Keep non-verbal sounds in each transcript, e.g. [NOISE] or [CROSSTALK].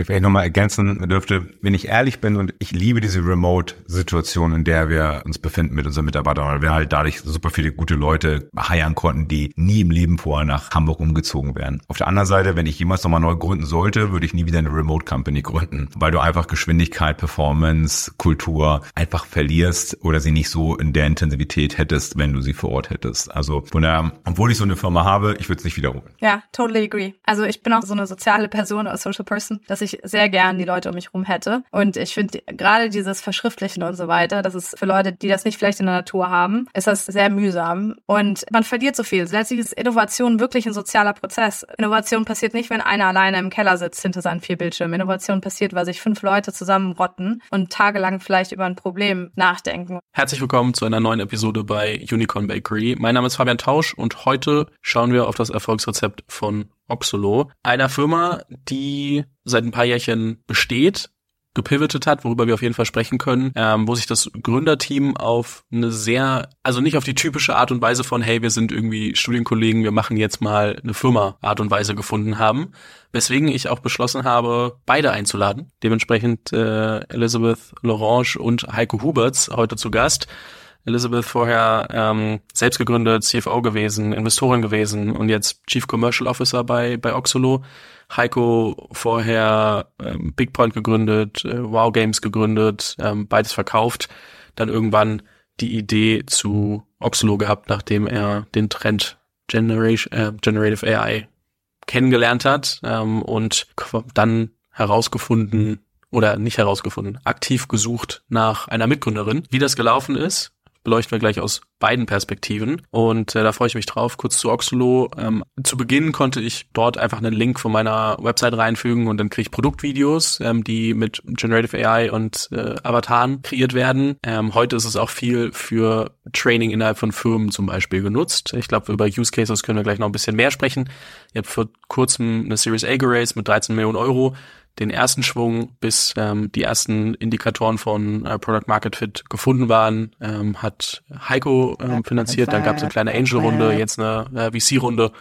Ich vielleicht nochmal ergänzen dürfte, wenn ich ehrlich bin und ich liebe diese Remote-Situation, in der wir uns befinden mit unseren Mitarbeitern, weil wir halt dadurch super viele gute Leute heiern konnten, die nie im Leben vorher nach Hamburg umgezogen wären. Auf der anderen Seite, wenn ich jemals nochmal neu gründen sollte, würde ich nie wieder eine Remote-Company gründen, weil du einfach Geschwindigkeit, Performance, Kultur einfach verlierst oder sie nicht so in der Intensivität hättest, wenn du sie vor Ort hättest. Also von daher, obwohl ich so eine Firma habe, ich würde es nicht wiederholen. Ja, totally agree. Also ich bin auch so eine soziale Person oder Social Person, dass ich sehr gern die Leute um mich rum hätte. Und ich finde gerade dieses Verschriftlichen und so weiter, das ist für Leute, die das nicht vielleicht in der Natur haben, ist das sehr mühsam. Und man verliert so viel. Letztlich ist Innovation wirklich ein sozialer Prozess. Innovation passiert nicht, wenn einer alleine im Keller sitzt hinter seinen vier Bildschirmen. Innovation passiert, weil sich fünf Leute zusammenrotten und tagelang vielleicht über ein Problem nachdenken. Herzlich willkommen zu einer neuen Episode bei Unicorn Bakery. Mein Name ist Fabian Tausch und heute schauen wir auf das Erfolgsrezept von Oxolo, einer Firma, die seit ein paar Jährchen besteht, gepivotet hat, worüber wir auf jeden Fall sprechen können, ähm, wo sich das Gründerteam auf eine sehr, also nicht auf die typische Art und Weise von, hey, wir sind irgendwie Studienkollegen, wir machen jetzt mal eine Firma Art und Weise gefunden haben, weswegen ich auch beschlossen habe, beide einzuladen. Dementsprechend äh, Elizabeth Lorange und Heiko Huberts heute zu Gast. Elizabeth vorher ähm, selbst gegründet, CFO gewesen, Investorin gewesen und jetzt Chief Commercial Officer bei, bei Oxolo. Heiko vorher ähm, Bigpoint gegründet, äh, Wow Games gegründet, ähm, beides verkauft. Dann irgendwann die Idee zu Oxolo gehabt, nachdem er den Trend Generation, äh, Generative AI kennengelernt hat ähm, und dann herausgefunden oder nicht herausgefunden, aktiv gesucht nach einer Mitgründerin. Wie das gelaufen ist, beleuchten wir gleich aus beiden Perspektiven. Und äh, da freue ich mich drauf. Kurz zu Oxolo. Ähm, zu Beginn konnte ich dort einfach einen Link von meiner Website reinfügen und dann kriege ich Produktvideos, ähm, die mit Generative AI und äh, Avataren kreiert werden. Ähm, heute ist es auch viel für Training innerhalb von Firmen zum Beispiel genutzt. Ich glaube, über Use Cases können wir gleich noch ein bisschen mehr sprechen. Ihr habt vor kurzem eine Series A geraced mit 13 Millionen Euro den ersten Schwung, bis ähm, die ersten Indikatoren von äh, Product Market Fit gefunden waren, ähm, hat Heiko ähm, finanziert. Dann gab es eine kleine Angel-Runde, jetzt eine äh, VC-Runde.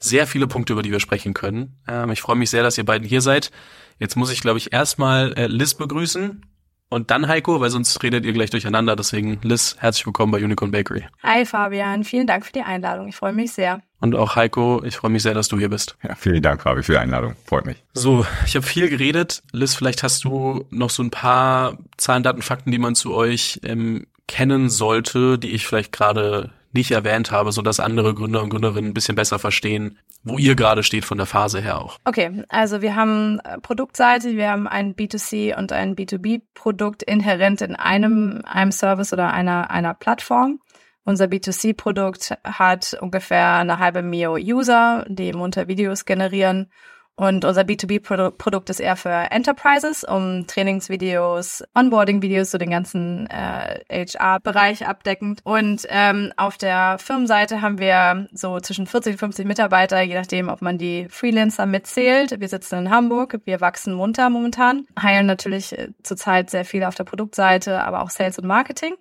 Sehr viele Punkte, über die wir sprechen können. Ähm, ich freue mich sehr, dass ihr beiden hier seid. Jetzt muss ich, glaube ich, erstmal äh, Liz begrüßen und dann Heiko, weil sonst redet ihr gleich durcheinander. Deswegen, Liz, herzlich willkommen bei Unicorn Bakery. Hi Fabian, vielen Dank für die Einladung. Ich freue mich sehr. Und auch Heiko, ich freue mich sehr, dass du hier bist. Ja, vielen Dank, Fabi, für die Einladung. Freut mich. So, ich habe viel geredet. Liz, vielleicht hast du noch so ein paar Zahlen, Daten, Fakten, die man zu euch ähm, kennen sollte, die ich vielleicht gerade nicht erwähnt habe, so dass andere Gründer und Gründerinnen ein bisschen besser verstehen, wo ihr gerade steht von der Phase her auch. Okay, also wir haben äh, Produktseite, wir haben ein B2C und ein B2B-Produkt inhärent in einem, einem Service oder einer, einer Plattform. Unser B2C-Produkt hat ungefähr eine halbe Mio User, die munter Videos generieren und unser B2B-Produkt ist eher für Enterprises, um Trainingsvideos, Onboarding-Videos, so den ganzen äh, HR-Bereich abdeckend. Und ähm, auf der Firmenseite haben wir so zwischen 40 und 50 Mitarbeiter, je nachdem, ob man die Freelancer mitzählt. Wir sitzen in Hamburg, wir wachsen munter momentan, heilen natürlich äh, zurzeit sehr viel auf der Produktseite, aber auch Sales und Marketing.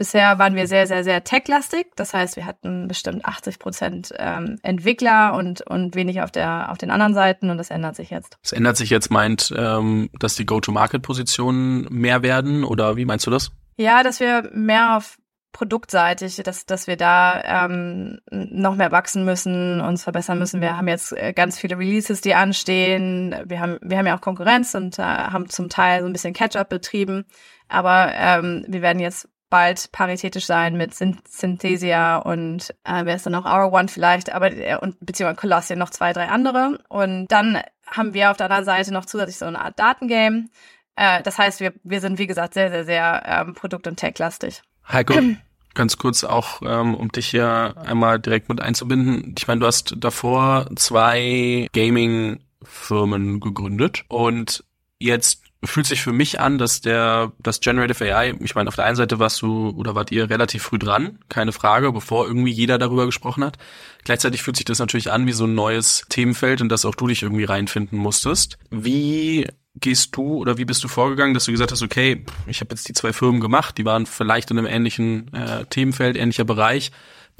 Bisher waren wir sehr, sehr, sehr tech-lastig. Das heißt, wir hatten bestimmt 80 Prozent ähm, Entwickler und, und wenig auf, der, auf den anderen Seiten und das ändert sich jetzt. Das ändert sich jetzt, meint, ähm, dass die Go-to-Market-Positionen mehr werden oder wie meinst du das? Ja, dass wir mehr auf produktseitig, dass, dass wir da ähm, noch mehr wachsen müssen, uns verbessern müssen. Wir haben jetzt äh, ganz viele Releases, die anstehen. Wir haben, wir haben ja auch Konkurrenz und äh, haben zum Teil so ein bisschen Catch-up betrieben. Aber ähm, wir werden jetzt bald paritätisch sein mit Synthesia und äh, wer ist dann noch Our One vielleicht, aber äh, und beziehungsweise Colossian noch zwei, drei andere. Und dann haben wir auf der anderen Seite noch zusätzlich so eine Art Datengame. Äh, das heißt, wir, wir sind, wie gesagt, sehr, sehr, sehr ähm, Produkt- und Tech-lastig. Heiko, [CLEARS THROAT] ganz kurz auch, ähm, um dich hier einmal direkt mit einzubinden. Ich meine, du hast davor zwei Gaming-Firmen gegründet und jetzt fühlt sich für mich an, dass der, das Generative AI, ich meine, auf der einen Seite warst du oder wart ihr relativ früh dran, keine Frage, bevor irgendwie jeder darüber gesprochen hat. Gleichzeitig fühlt sich das natürlich an wie so ein neues Themenfeld, in das auch du dich irgendwie reinfinden musstest. Wie gehst du oder wie bist du vorgegangen, dass du gesagt hast, okay, ich habe jetzt die zwei Firmen gemacht, die waren vielleicht in einem ähnlichen äh, Themenfeld, ähnlicher Bereich.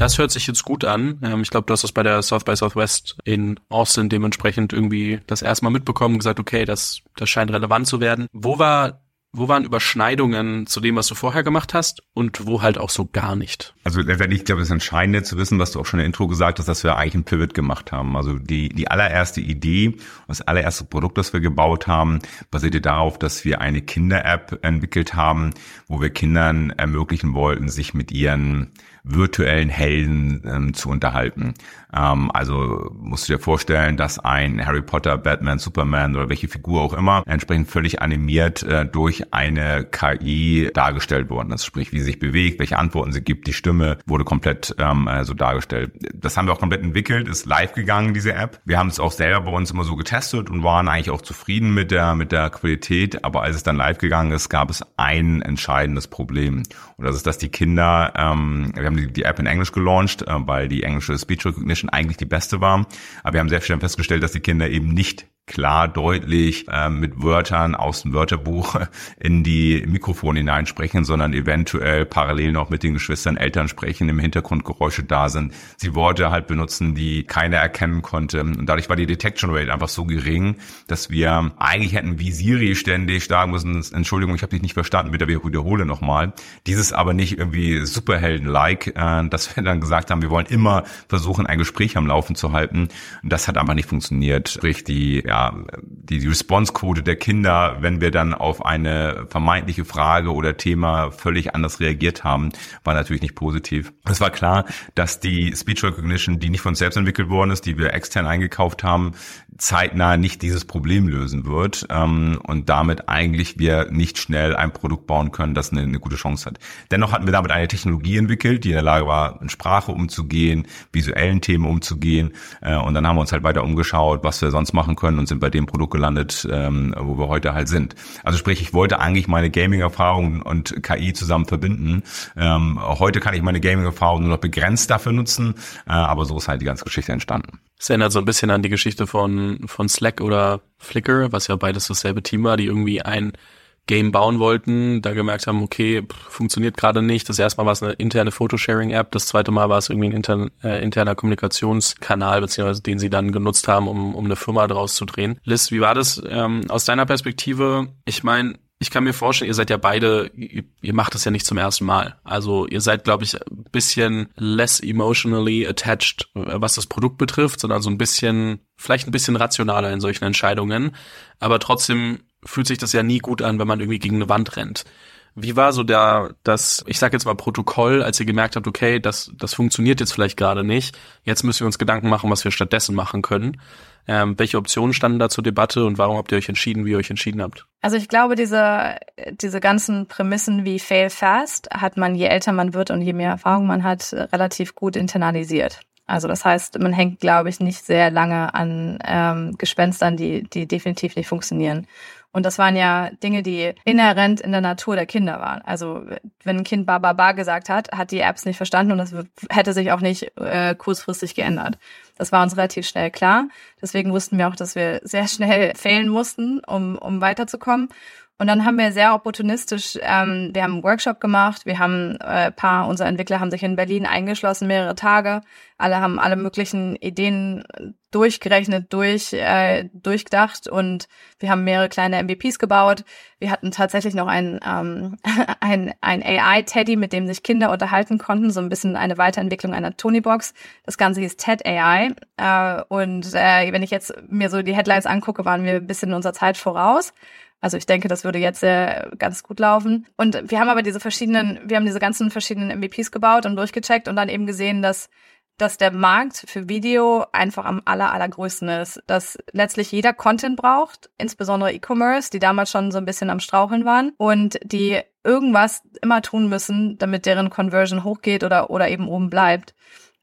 Das hört sich jetzt gut an. Ähm, ich glaube, du hast das bei der South by Southwest in Austin dementsprechend irgendwie das erstmal mitbekommen, gesagt, okay, das, das scheint relevant zu werden. Wo war wo waren Überschneidungen zu dem, was du vorher gemacht hast und wo halt auch so gar nicht? Also letztendlich, ich glaube, das Entscheidende zu wissen, was du auch schon in der Intro gesagt hast, dass wir eigentlich ein Pivot gemacht haben. Also die, die allererste Idee, das allererste Produkt, das wir gebaut haben, basierte darauf, dass wir eine Kinder-App entwickelt haben, wo wir Kindern ermöglichen wollten, sich mit ihren virtuellen Helden ähm, zu unterhalten. Ähm, also musst du dir vorstellen, dass ein Harry Potter, Batman, Superman oder welche Figur auch immer entsprechend völlig animiert äh, durch eine KI dargestellt worden ist. Sprich, wie sie sich bewegt, welche Antworten sie gibt, die Stimme wurde komplett ähm, äh, so dargestellt. Das haben wir auch komplett entwickelt, ist live gegangen, diese App. Wir haben es auch selber bei uns immer so getestet und waren eigentlich auch zufrieden mit der, mit der Qualität. Aber als es dann live gegangen ist, gab es ein entscheidendes Problem. Und das ist, dass die Kinder, ähm, wir haben die, die App in Englisch gelauncht, äh, weil die englische Speech Recognition eigentlich die beste war. Aber wir haben sehr schnell festgestellt, dass die Kinder eben nicht klar, deutlich äh, mit Wörtern aus dem Wörterbuch [LAUGHS] in die Mikrofone hineinsprechen, sondern eventuell parallel noch mit den Geschwistern Eltern sprechen, im Hintergrund Geräusche da sind, sie Worte halt benutzen, die keiner erkennen konnte. Und dadurch war die Detection Rate einfach so gering, dass wir eigentlich hätten wie Siri ständig sagen müssen, Entschuldigung, ich habe dich nicht verstanden, bitte wiederhole nochmal. Dieses aber nicht irgendwie Superhelden-like, äh, dass wir dann gesagt haben, wir wollen immer versuchen, ein Gespräch am Laufen zu halten. Und das hat einfach nicht funktioniert. Sprich, die ja, die Responsequote der Kinder, wenn wir dann auf eine vermeintliche Frage oder Thema völlig anders reagiert haben, war natürlich nicht positiv. Es war klar, dass die Speech Recognition, die nicht von selbst entwickelt worden ist, die wir extern eingekauft haben, zeitnah nicht dieses Problem lösen wird ähm, und damit eigentlich wir nicht schnell ein Produkt bauen können, das eine, eine gute Chance hat. Dennoch hatten wir damit eine Technologie entwickelt, die in der Lage war, in Sprache umzugehen, visuellen Themen umzugehen äh, und dann haben wir uns halt weiter umgeschaut, was wir sonst machen können und sind bei dem Produkt gelandet, ähm, wo wir heute halt sind. Also sprich, ich wollte eigentlich meine Gaming-Erfahrung und KI zusammen verbinden. Ähm, heute kann ich meine Gaming-Erfahrung nur noch begrenzt dafür nutzen, äh, aber so ist halt die ganze Geschichte entstanden. Es erinnert so ein bisschen an die Geschichte von, von Slack oder Flickr, was ja beides dasselbe Team war, die irgendwie ein Game bauen wollten, da gemerkt haben, okay, pff, funktioniert gerade nicht. Das erste Mal war es eine interne Photosharing-App, das zweite Mal war es irgendwie ein intern, äh, interner Kommunikationskanal, beziehungsweise den sie dann genutzt haben, um, um eine Firma daraus zu drehen. Liz, wie war das ähm, aus deiner Perspektive? Ich meine, ich kann mir vorstellen, ihr seid ja beide, ihr, macht das ja nicht zum ersten Mal. Also ihr seid, glaube ich, ein bisschen less emotionally attached, äh, was das Produkt betrifft, sondern so ein bisschen, vielleicht ein bisschen rationaler in solchen Entscheidungen. Aber trotzdem fühlt sich das ja nie gut an, wenn man irgendwie gegen eine Wand rennt. Wie war so der, das, ich sag jetzt mal Protokoll, als ihr gemerkt habt, okay, das, das funktioniert jetzt vielleicht gerade nicht. Jetzt müssen wir uns Gedanken machen, was wir stattdessen machen können. Ähm, welche Optionen standen da zur Debatte und warum habt ihr euch entschieden, wie ihr euch entschieden habt? Also ich glaube, diese, diese ganzen Prämissen wie Fail Fast hat man, je älter man wird und je mehr Erfahrung man hat, relativ gut internalisiert. Also das heißt, man hängt, glaube ich, nicht sehr lange an ähm, Gespenstern, die, die definitiv nicht funktionieren. Und das waren ja Dinge, die inhärent in der Natur der Kinder waren. Also wenn ein Kind Ba Ba Ba gesagt hat, hat die Apps nicht verstanden und das hätte sich auch nicht äh, kurzfristig geändert. Das war uns relativ schnell klar. Deswegen wussten wir auch, dass wir sehr schnell [LAUGHS] fehlen mussten, um, um weiterzukommen. Und dann haben wir sehr opportunistisch, ähm, wir haben einen Workshop gemacht, wir haben äh, paar unserer Entwickler haben sich in Berlin eingeschlossen, mehrere Tage. Alle haben alle möglichen Ideen durchgerechnet, durch, äh, durchgedacht und wir haben mehrere kleine MVPs gebaut. Wir hatten tatsächlich noch ein, ähm, [LAUGHS] ein, ein AI-Teddy, mit dem sich Kinder unterhalten konnten, so ein bisschen eine Weiterentwicklung einer Tony-Box. Das Ganze hieß TED AI. Äh, und äh, wenn ich jetzt mir so die Headlines angucke, waren wir ein bisschen in unserer Zeit voraus. Also ich denke, das würde jetzt äh, ganz gut laufen. Und wir haben aber diese verschiedenen, wir haben diese ganzen verschiedenen MVPs gebaut und durchgecheckt und dann eben gesehen, dass dass der Markt für Video einfach am aller, allergrößten ist. Dass letztlich jeder Content braucht, insbesondere E-Commerce, die damals schon so ein bisschen am Straucheln waren und die irgendwas immer tun müssen, damit deren Conversion hochgeht oder, oder eben oben bleibt.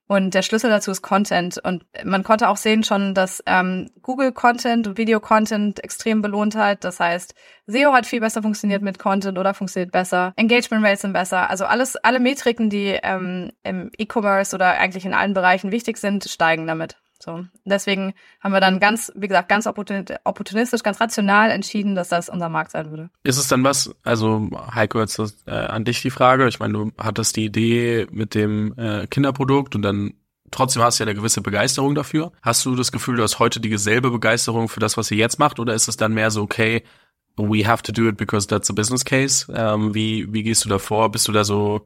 Und der Schlüssel dazu ist Content. Und man konnte auch sehen schon, dass ähm, Google Content und Video Content extrem belohnt hat. Das heißt, SEO hat viel besser funktioniert mit Content oder funktioniert besser. Engagement Rates sind besser. Also alles, alle Metriken, die ähm, im E-Commerce oder eigentlich in allen Bereichen wichtig sind, steigen damit. So, deswegen haben wir dann ganz, wie gesagt, ganz opportunistisch, ganz rational entschieden, dass das unser Markt sein würde. Ist es dann was, also Heiko, jetzt äh, an dich die Frage. Ich meine, du hattest die Idee mit dem äh, Kinderprodukt und dann trotzdem hast du ja eine gewisse Begeisterung dafür. Hast du das Gefühl, du hast heute dieselbe Begeisterung für das, was ihr jetzt macht, oder ist es dann mehr so, okay, we have to do it because that's a business case? Ähm, wie, wie gehst du da vor? Bist du da so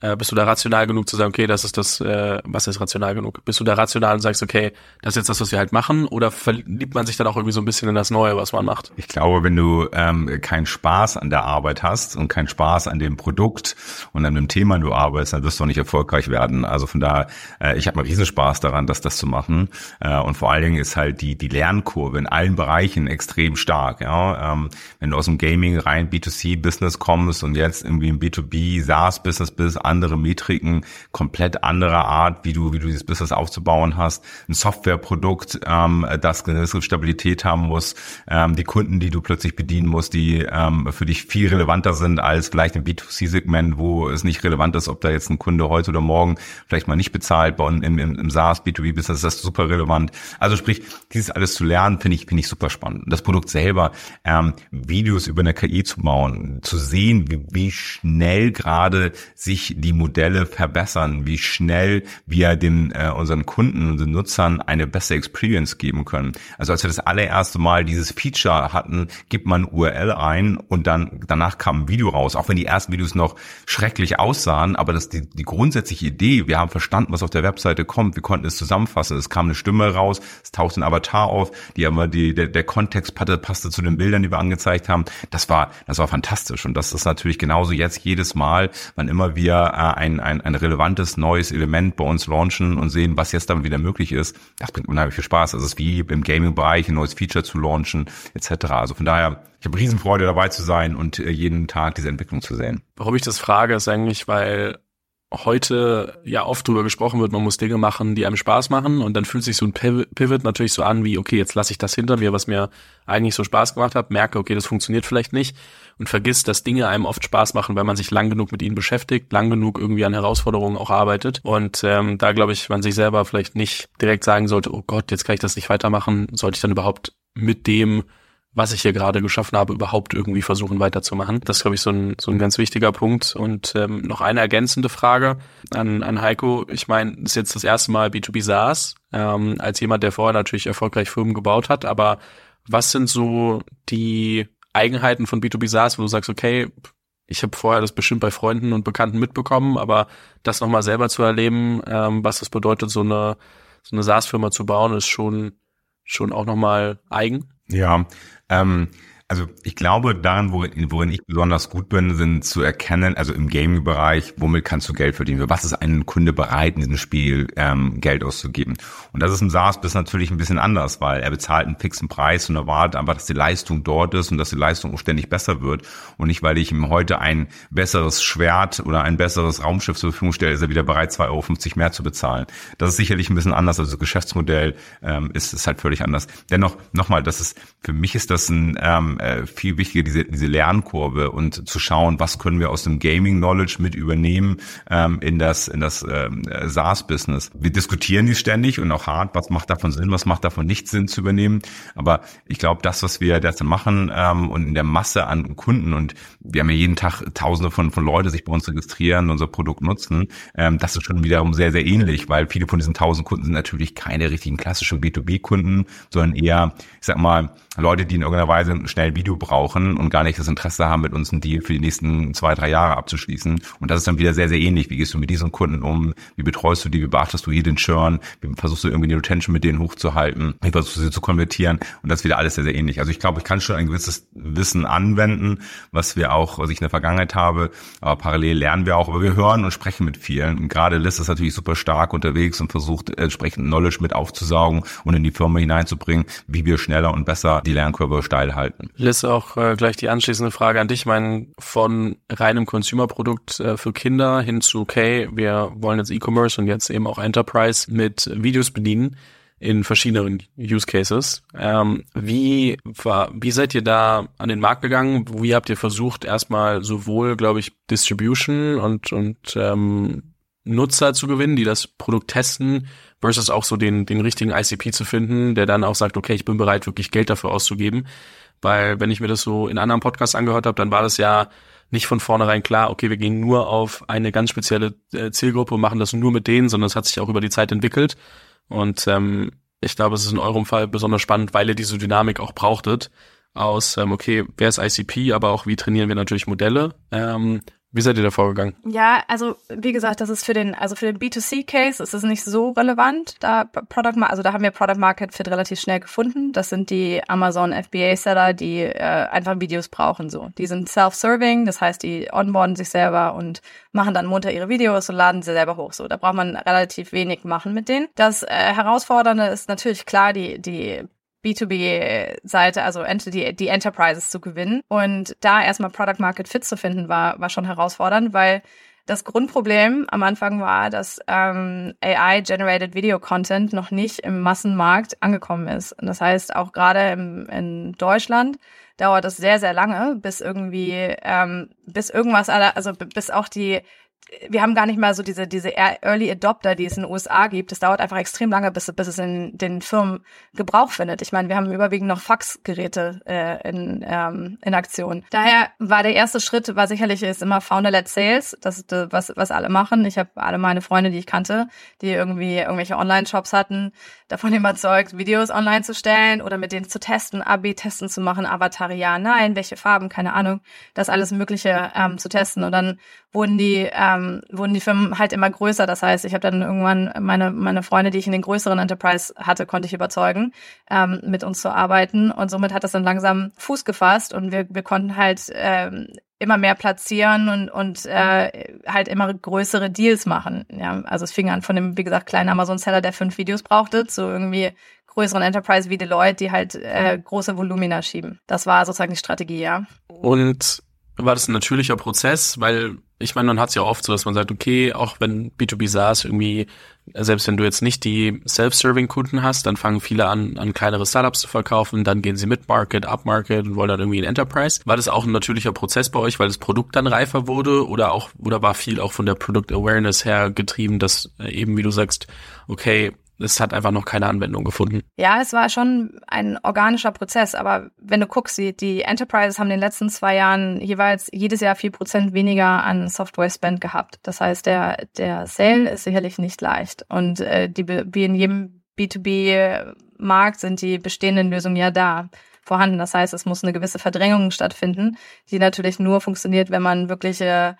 äh, bist du da rational genug zu sagen, okay, das ist das, äh, was ist rational genug? Bist du da rational und sagst, okay, das ist jetzt das, was wir halt machen? Oder verliebt man sich dann auch irgendwie so ein bisschen in das Neue, was man macht? Ich glaube, wenn du ähm, keinen Spaß an der Arbeit hast und keinen Spaß an dem Produkt und an dem Thema du arbeitest, dann wirst du auch nicht erfolgreich werden. Also von daher, äh, ich habe einen Riesenspaß daran, das, das zu machen. Äh, und vor allen Dingen ist halt die, die Lernkurve in allen Bereichen extrem stark. Ja? Ähm, wenn du aus dem Gaming rein B2C-Business kommst und jetzt irgendwie im B2B SaaS-Business bist, andere Metriken, komplett andere Art, wie du, wie du dieses Business aufzubauen hast. Ein Softwareprodukt, ähm, das gewisse Stabilität haben muss, ähm, die Kunden, die du plötzlich bedienen musst, die ähm, für dich viel relevanter sind als vielleicht im B2C-Segment, wo es nicht relevant ist, ob da jetzt ein Kunde heute oder morgen vielleicht mal nicht bezahlt. Im, im, im SaaS, B2B-Business ist das super relevant. Also sprich, dieses alles zu lernen, finde ich, finde ich super spannend. Das Produkt selber, ähm, Videos über eine KI zu bauen, zu sehen, wie, wie schnell gerade sich die Modelle verbessern, wie schnell wir den äh, unseren Kunden, unseren Nutzern eine bessere Experience geben können. Also als wir das allererste Mal dieses Feature hatten, gibt man URL ein und dann danach kam ein Video raus, auch wenn die ersten Videos noch schrecklich aussahen, aber das die, die grundsätzliche Idee, wir haben verstanden, was auf der Webseite kommt, wir konnten es zusammenfassen, es kam eine Stimme raus, es taucht ein Avatar auf, die aber die der, der Kontext passte, passte zu den Bildern, die wir angezeigt haben. Das war das war fantastisch und das ist natürlich genauso jetzt jedes Mal, wann immer wir ein, ein, ein relevantes neues Element bei uns launchen und sehen, was jetzt damit wieder möglich ist, das bringt unheimlich viel Spaß. Also es ist wie im Gaming-Bereich ein neues Feature zu launchen, etc. Also von daher, ich habe Riesenfreude dabei zu sein und äh, jeden Tag diese Entwicklung zu sehen. Warum ich das frage, ist eigentlich, weil heute ja oft drüber gesprochen wird, man muss Dinge machen, die einem Spaß machen und dann fühlt sich so ein Pivot natürlich so an wie, okay, jetzt lasse ich das hinter mir, was mir eigentlich so Spaß gemacht hat, merke, okay, das funktioniert vielleicht nicht und vergisst, dass Dinge einem oft Spaß machen, wenn man sich lang genug mit ihnen beschäftigt, lang genug irgendwie an Herausforderungen auch arbeitet und ähm, da glaube ich, man sich selber vielleicht nicht direkt sagen sollte, oh Gott, jetzt kann ich das nicht weitermachen, sollte ich dann überhaupt mit dem was ich hier gerade geschaffen habe, überhaupt irgendwie versuchen weiterzumachen. Das ist, glaube ich, so ein, so ein ganz wichtiger Punkt. Und ähm, noch eine ergänzende Frage an, an Heiko. Ich meine, das ist jetzt das erste Mal B2B SaaS, ähm, als jemand, der vorher natürlich erfolgreich Firmen gebaut hat. Aber was sind so die Eigenheiten von B2B SaaS, wo du sagst, okay, ich habe vorher das bestimmt bei Freunden und Bekannten mitbekommen, aber das nochmal selber zu erleben, ähm, was das bedeutet, so eine, so eine SaaS-Firma zu bauen, ist schon, schon auch nochmal eigen. Ja, ähm, also ich glaube, daran, worin, worin ich besonders gut bin, sind zu erkennen, also im Gaming-Bereich, womit kannst du Geld verdienen? Was ist ein Kunde bereit, in diesem Spiel ähm, Geld auszugeben? Und das ist im SaaS bis natürlich ein bisschen anders, weil er bezahlt einen fixen Preis und erwartet einfach, dass die Leistung dort ist und dass die Leistung ständig besser wird. Und nicht, weil ich ihm heute ein besseres Schwert oder ein besseres Raumschiff zur Verfügung stelle, ist er wieder bereit, 2,50 Euro mehr zu bezahlen. Das ist sicherlich ein bisschen anders. Also das Geschäftsmodell ähm, ist, ist halt völlig anders. Dennoch, nochmal, das ist, für mich ist das ein ähm, äh, viel wichtiger, diese, diese Lernkurve und zu schauen, was können wir aus dem Gaming-Knowledge mit übernehmen ähm, in das, in das ähm, SaaS-Business. Wir diskutieren die ständig und auch hart, was macht davon Sinn, was macht davon nicht Sinn zu übernehmen. Aber ich glaube, das, was wir derzeit machen ähm, und in der Masse an Kunden und wir haben ja jeden Tag tausende von, von Leute sich bei uns registrieren, unser Produkt nutzen, ähm, das ist schon wiederum sehr, sehr ähnlich, weil viele von diesen tausend Kunden sind natürlich keine richtigen klassischen B2B-Kunden, sondern eher, ich sag mal, Leute, die in irgendeiner Weise schnell Video brauchen und gar nicht das Interesse haben, mit uns einen Deal für die nächsten zwei, drei Jahre abzuschließen. Und das ist dann wieder sehr, sehr ähnlich. Wie gehst du mit diesen Kunden um? Wie betreust du die? Wie beachtest du hier den Churn? Wie versuchst du irgendwie die Retention mit denen hochzuhalten? Wie versuchst du sie zu konvertieren? Und das ist wieder alles sehr, sehr ähnlich. Also ich glaube, ich kann schon ein gewisses Wissen anwenden, was wir auch, was ich in der Vergangenheit habe. Aber parallel lernen wir auch. Aber wir hören und sprechen mit vielen. Und gerade Liz ist natürlich super stark unterwegs und versucht entsprechend Knowledge mit aufzusaugen und in die Firma hineinzubringen, wie wir schneller und besser die Lernkurve steil halten. Liz, auch äh, gleich die anschließende Frage an dich. Ich meine, von reinem Consumer-Produkt äh, für Kinder hin zu, okay, wir wollen jetzt E-Commerce und jetzt eben auch Enterprise mit Videos bedienen in verschiedenen Use Cases. Ähm, wie war, wie seid ihr da an den Markt gegangen? Wie habt ihr versucht, erstmal sowohl, glaube ich, Distribution und und ähm, Nutzer zu gewinnen, die das Produkt testen, versus auch so den, den richtigen ICP zu finden, der dann auch sagt, okay, ich bin bereit, wirklich Geld dafür auszugeben. Weil wenn ich mir das so in anderen Podcasts angehört habe, dann war das ja nicht von vornherein klar, okay, wir gehen nur auf eine ganz spezielle äh, Zielgruppe und machen das nur mit denen, sondern es hat sich auch über die Zeit entwickelt. Und ähm, ich glaube, es ist in eurem Fall besonders spannend, weil ihr diese Dynamik auch brauchtet aus, ähm, okay, wer ist ICP, aber auch wie trainieren wir natürlich Modelle. Ähm, wie seid ihr da vorgegangen? Ja, also wie gesagt, das ist für den, also für den B2C-Case ist es nicht so relevant. Da Product, also da haben wir Product Market Fit relativ schnell gefunden. Das sind die Amazon FBA-Seller, die äh, einfach Videos brauchen. So, die sind self-serving, das heißt, die onboarden sich selber und machen dann munter ihre Videos und laden sie selber hoch. So, da braucht man relativ wenig machen mit denen. Das äh, Herausfordernde ist natürlich klar die die B2B-Seite, also die, die Enterprises zu gewinnen. Und da erstmal Product Market Fit zu finden, war, war schon herausfordernd, weil das Grundproblem am Anfang war, dass ähm, AI-generated Video Content noch nicht im Massenmarkt angekommen ist. Und das heißt, auch gerade in Deutschland dauert es sehr, sehr lange, bis irgendwie, ähm, bis irgendwas, also bis auch die wir haben gar nicht mal so diese, diese Early Adopter, die es in den USA gibt. Es dauert einfach extrem lange, bis, bis es in den Firmen Gebrauch findet. Ich meine, wir haben überwiegend noch Faxgeräte äh, in, ähm, in Aktion. Daher war der erste Schritt, war sicherlich ist immer Founder-led Sales. Das ist was, was alle machen. Ich habe alle meine Freunde, die ich kannte, die irgendwie irgendwelche Online-Shops hatten, davon überzeugt, Videos online zu stellen oder mit denen zu testen, AB-Testen zu machen, Avatar ja, nein, welche Farben, keine Ahnung, das alles Mögliche ähm, zu testen. Und dann wurden die ähm, wurden die Firmen halt immer größer. Das heißt, ich habe dann irgendwann meine meine Freunde, die ich in den größeren Enterprise hatte, konnte ich überzeugen, ähm, mit uns zu arbeiten. Und somit hat das dann langsam Fuß gefasst und wir wir konnten halt ähm, immer mehr platzieren und, und äh, halt immer größere Deals machen. Ja, also es fing an von dem, wie gesagt, kleinen Amazon-Seller, der fünf Videos brauchte, zu irgendwie größeren Enterprise wie Deloitte, die halt äh, große Volumina schieben. Das war sozusagen die Strategie, ja. Und war das ein natürlicher Prozess, weil ich meine, man hat es ja oft so, dass man sagt, okay, auch wenn B2B SaaS irgendwie, selbst wenn du jetzt nicht die Self-Serving-Kunden hast, dann fangen viele an, an kleinere Startups zu verkaufen, dann gehen sie mit Market, Upmarket und wollen dann irgendwie in Enterprise. War das auch ein natürlicher Prozess bei euch, weil das Produkt dann reifer wurde oder auch, oder war viel auch von der Product Awareness her getrieben, dass eben, wie du sagst, okay, es hat einfach noch keine Anwendung gefunden. Ja, es war schon ein organischer Prozess, aber wenn du guckst, die, die Enterprises haben in den letzten zwei Jahren jeweils jedes Jahr vier Prozent weniger an Software-Spend gehabt. Das heißt, der, der Sale ist sicherlich nicht leicht. Und äh, die, wie in jedem B2B-Markt sind die bestehenden Lösungen ja da vorhanden. Das heißt, es muss eine gewisse Verdrängung stattfinden, die natürlich nur funktioniert, wenn man wirklich äh,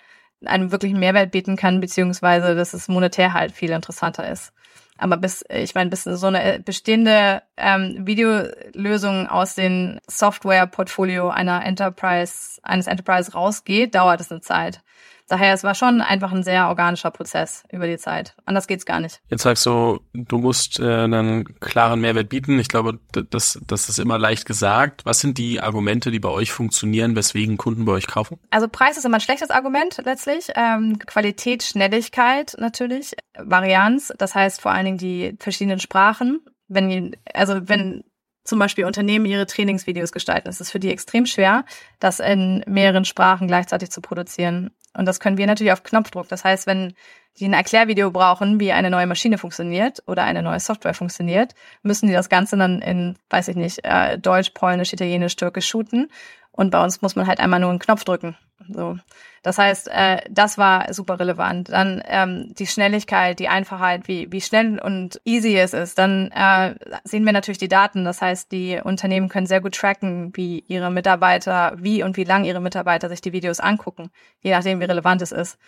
einen wirklichen Mehrwert bieten kann, beziehungsweise dass es monetär halt viel interessanter ist. Aber bis, ich meine, bis so eine bestehende ähm, Videolösung aus dem Software-Portfolio einer Enterprise, eines Enterprise rausgeht, dauert es eine Zeit. Daher, es war schon einfach ein sehr organischer Prozess über die Zeit. Anders geht's gar nicht. Jetzt sagst du, du musst äh, einen klaren Mehrwert bieten. Ich glaube, das, das ist immer leicht gesagt. Was sind die Argumente, die bei euch funktionieren, weswegen Kunden bei euch kaufen? Also Preis ist immer ein schlechtes Argument letztlich. Ähm, Qualität, Schnelligkeit natürlich, Varianz. Das heißt vor allen Dingen die verschiedenen Sprachen. Wenn, also wenn zum Beispiel Unternehmen ihre Trainingsvideos gestalten. Es ist für die extrem schwer, das in mehreren Sprachen gleichzeitig zu produzieren. Und das können wir natürlich auf Knopfdruck. Das heißt, wenn die ein Erklärvideo brauchen, wie eine neue Maschine funktioniert oder eine neue Software funktioniert, müssen die das Ganze dann in, weiß ich nicht, äh, Deutsch, Polnisch, Italienisch, Türkisch shooten. Und bei uns muss man halt einmal nur einen Knopf drücken. So. Das heißt, äh, das war super relevant. Dann ähm, die Schnelligkeit, die Einfachheit, wie, wie schnell und easy es ist. Dann äh, sehen wir natürlich die Daten. Das heißt, die Unternehmen können sehr gut tracken, wie ihre Mitarbeiter, wie und wie lang ihre Mitarbeiter sich die Videos angucken, je nachdem, wie relevant es ist.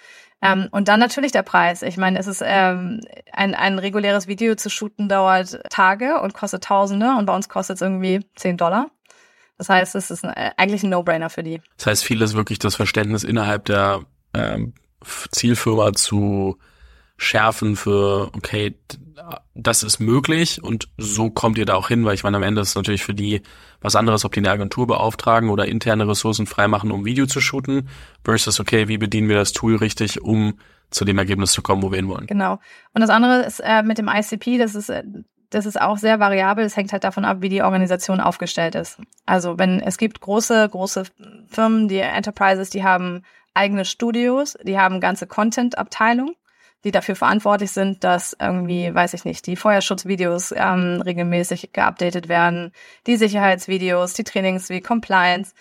Ähm, und dann natürlich der Preis. Ich meine, es ist ähm, ein, ein reguläres Video zu shooten dauert Tage und kostet Tausende und bei uns kostet es irgendwie 10 Dollar. Das heißt, es ist äh, eigentlich ein No-Brainer für die. Das heißt, viel ist wirklich das Verständnis innerhalb der ähm, Zielfirma zu schärfen für, okay, das ist möglich und so kommt ihr da auch hin, weil ich meine, am Ende ist es natürlich für die was anderes, ob die eine Agentur beauftragen oder interne Ressourcen freimachen, um Video zu shooten, versus, okay, wie bedienen wir das Tool richtig, um zu dem Ergebnis zu kommen, wo wir hinwollen. Genau. Und das andere ist äh, mit dem ICP, das ist äh, das ist auch sehr variabel. Es hängt halt davon ab, wie die Organisation aufgestellt ist. Also wenn es gibt große, große Firmen, die Enterprises, die haben eigene Studios, die haben ganze Content-Abteilung. die dafür verantwortlich sind, dass irgendwie, weiß ich nicht, die Feuerschutzvideos ähm, regelmäßig geupdatet werden, die Sicherheitsvideos, die Trainings wie Compliance.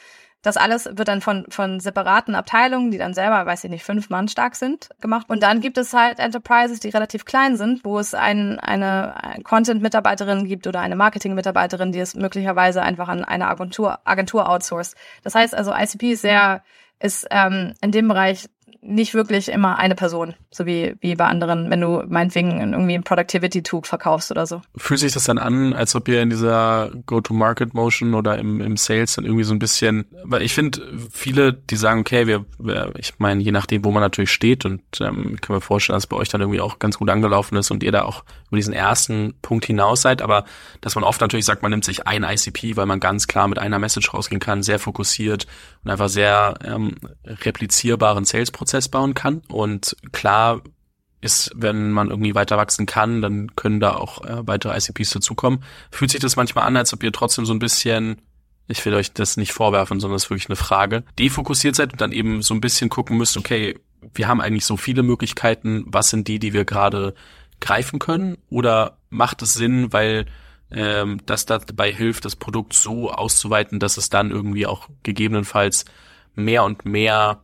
Das alles wird dann von, von separaten Abteilungen, die dann selber, weiß ich nicht, fünf Mann stark sind, gemacht. Und dann gibt es halt Enterprises, die relativ klein sind, wo es ein, eine Content-Mitarbeiterin gibt oder eine Marketing-Mitarbeiterin, die es möglicherweise einfach an eine Agentur, Agentur outsourced. Das heißt also, ICP ist sehr, ist ähm, in dem Bereich nicht wirklich immer eine Person, so wie, wie bei anderen, wenn du meinetwegen irgendwie ein Productivity-Tool verkaufst oder so. Fühlt sich das dann an, als ob ihr in dieser Go-to-Market-Motion oder im, im Sales dann irgendwie so ein bisschen, weil ich finde, viele, die sagen, okay, wir, wir ich meine, je nachdem, wo man natürlich steht und ähm, können wir vorstellen, dass bei euch dann irgendwie auch ganz gut angelaufen ist und ihr da auch über diesen ersten Punkt hinaus seid, aber dass man oft natürlich sagt, man nimmt sich ein ICP, weil man ganz klar mit einer Message rausgehen kann, sehr fokussiert und einfach sehr ähm, replizierbaren Sales-Prozess bauen kann. Und klar ist, wenn man irgendwie weiter wachsen kann, dann können da auch äh, weitere ICPs dazukommen. Fühlt sich das manchmal an, als ob ihr trotzdem so ein bisschen ich will euch das nicht vorwerfen, sondern es ist wirklich eine Frage, defokussiert seid und dann eben so ein bisschen gucken müsst, okay, wir haben eigentlich so viele Möglichkeiten, was sind die, die wir gerade greifen können? Oder macht es Sinn, weil ähm, das dabei hilft, das Produkt so auszuweiten, dass es dann irgendwie auch gegebenenfalls mehr und mehr,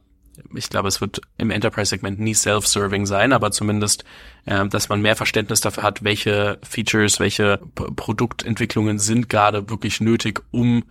ich glaube, es wird im Enterprise-Segment nie self-serving sein, aber zumindest, äh, dass man mehr Verständnis dafür hat, welche Features, welche P Produktentwicklungen sind gerade wirklich nötig, um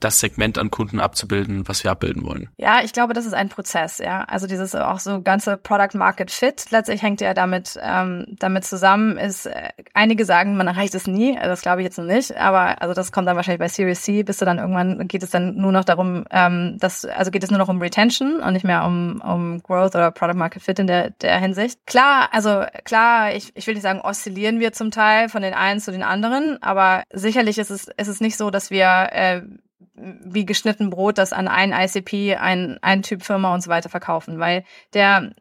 das Segment an Kunden abzubilden, was wir abbilden wollen. Ja, ich glaube, das ist ein Prozess, ja. Also dieses auch so ganze Product Market Fit, letztlich hängt ja damit, ähm, damit zusammen, ist, äh, einige sagen, man erreicht es nie, also das glaube ich jetzt noch nicht, aber also das kommt dann wahrscheinlich bei Series C, bis du dann irgendwann geht es dann nur noch darum, ähm, dass, also geht es nur noch um Retention und nicht mehr um, um Growth oder Product Market Fit in der, der Hinsicht. Klar, also klar, ich, ich will nicht sagen, oszillieren wir zum Teil von den einen zu den anderen, aber sicherlich ist es, ist es nicht so, dass wir äh, wie geschnitten Brot das an ein ICP, ein, ein Typ Firma und so weiter verkaufen, weil der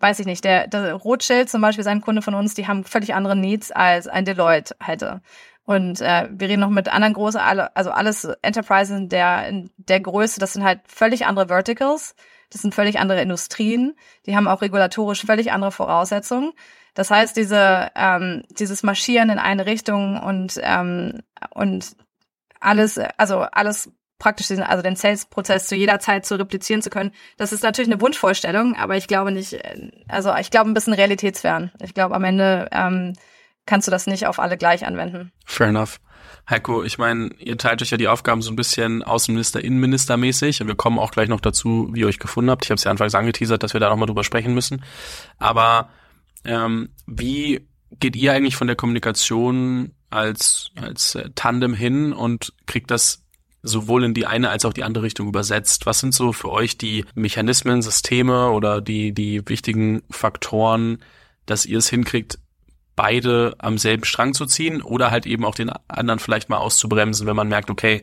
weiß ich nicht, der, der Rothschild zum Beispiel, sein Kunde von uns, die haben völlig andere Needs als ein Deloitte hätte. Und äh, wir reden noch mit anderen großen, also alles Enterprises der, der Größe, das sind halt völlig andere Verticals, das sind völlig andere Industrien, die haben auch regulatorisch völlig andere Voraussetzungen. Das heißt, diese, ähm, dieses Marschieren in eine Richtung und, ähm, und alles, also alles praktisch diesen, also den Sales-Prozess zu jeder Zeit zu replizieren zu können. Das ist natürlich eine Wunschvorstellung, aber ich glaube nicht, also ich glaube ein bisschen realitätsfern. Ich glaube, am Ende ähm, kannst du das nicht auf alle gleich anwenden. Fair enough. Heiko, ich meine, ihr teilt euch ja die Aufgaben so ein bisschen Außenminister, Innenminister mäßig wir kommen auch gleich noch dazu, wie ihr euch gefunden habt. Ich habe es ja anfangs angeteasert, dass wir da nochmal drüber sprechen müssen. Aber ähm, wie geht ihr eigentlich von der Kommunikation als, als äh, Tandem hin und kriegt das sowohl in die eine als auch die andere Richtung übersetzt. Was sind so für euch die Mechanismen, Systeme oder die, die wichtigen Faktoren, dass ihr es hinkriegt, beide am selben Strang zu ziehen oder halt eben auch den anderen vielleicht mal auszubremsen, wenn man merkt, okay,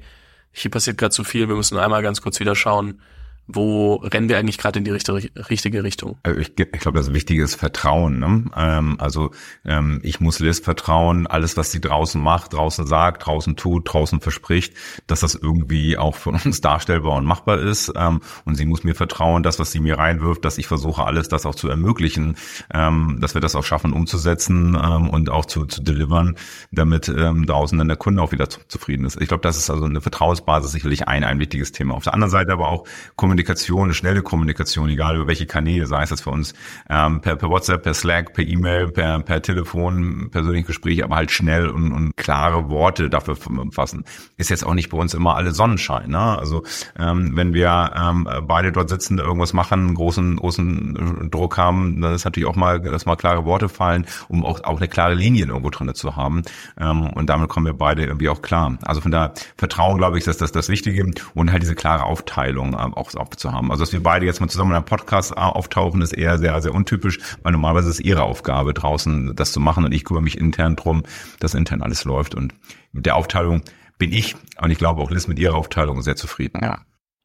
hier passiert gerade zu viel, wir müssen einmal ganz kurz wieder schauen, wo rennen wir eigentlich gerade in die richtige, richtige Richtung? Also ich, ich glaube, das Wichtige ist Vertrauen. Ne? Ähm, also ähm, ich muss Liz vertrauen, alles, was sie draußen macht, draußen sagt, draußen tut, draußen verspricht, dass das irgendwie auch von [LAUGHS] uns darstellbar und machbar ist. Ähm, und sie muss mir vertrauen, das, was sie mir reinwirft, dass ich versuche, alles das auch zu ermöglichen, ähm, dass wir das auch schaffen umzusetzen ähm, und auch zu, zu delivern, damit ähm, draußen dann der Kunde auch wieder zufrieden ist. Ich glaube, das ist also eine Vertrauensbasis sicherlich ein, ein wichtiges Thema. Auf der anderen Seite aber auch Kommunikation, eine schnelle Kommunikation, egal über welche Kanäle, sei es das für uns ähm, per, per WhatsApp, per Slack, per E-Mail, per, per Telefon, persönlichen Gespräch, aber halt schnell und, und klare Worte dafür fassen. Ist jetzt auch nicht bei uns immer alle Sonnenschein. Ne? Also ähm, wenn wir ähm, beide dort sitzen, irgendwas machen, großen, großen Druck haben, dann ist natürlich auch mal, dass mal klare Worte fallen, um auch, auch eine klare Linie irgendwo drin zu haben. Ähm, und damit kommen wir beide irgendwie auch klar. Also von da Vertrauen, glaube ich, ist das das Wichtige und halt diese klare Aufteilung ähm, auch, auch zu haben. Also dass wir beide jetzt mal zusammen in einem Podcast auftauchen, ist eher sehr, sehr untypisch, weil normalerweise ist ihre Aufgabe draußen, das zu machen und ich kümmere mich intern drum, dass intern alles läuft. Und mit der Aufteilung bin ich, und ich glaube auch Liz mit ihrer Aufteilung sehr zufrieden. Ja.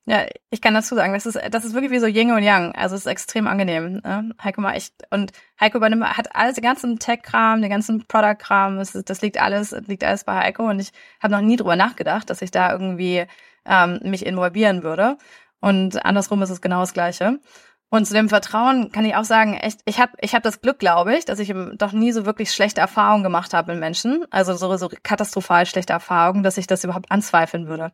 Ja, ich kann dazu sagen, das ist, das ist wirklich wie so Yin und Yang. Also es ist extrem angenehm. Ne? Heiko mal echt und Heiko übernimmt, hat alles, den ganzen Tech-Kram, den ganzen Product-Kram, das, das liegt alles, liegt alles bei Heiko und ich habe noch nie drüber nachgedacht, dass ich da irgendwie ähm, mich involvieren würde. Und andersrum ist es genau das Gleiche. Und zu dem Vertrauen kann ich auch sagen, echt, ich habe ich hab das Glück, glaube ich, dass ich doch nie so wirklich schlechte Erfahrungen gemacht habe mit Menschen, also so, so katastrophal schlechte Erfahrungen, dass ich das überhaupt anzweifeln würde.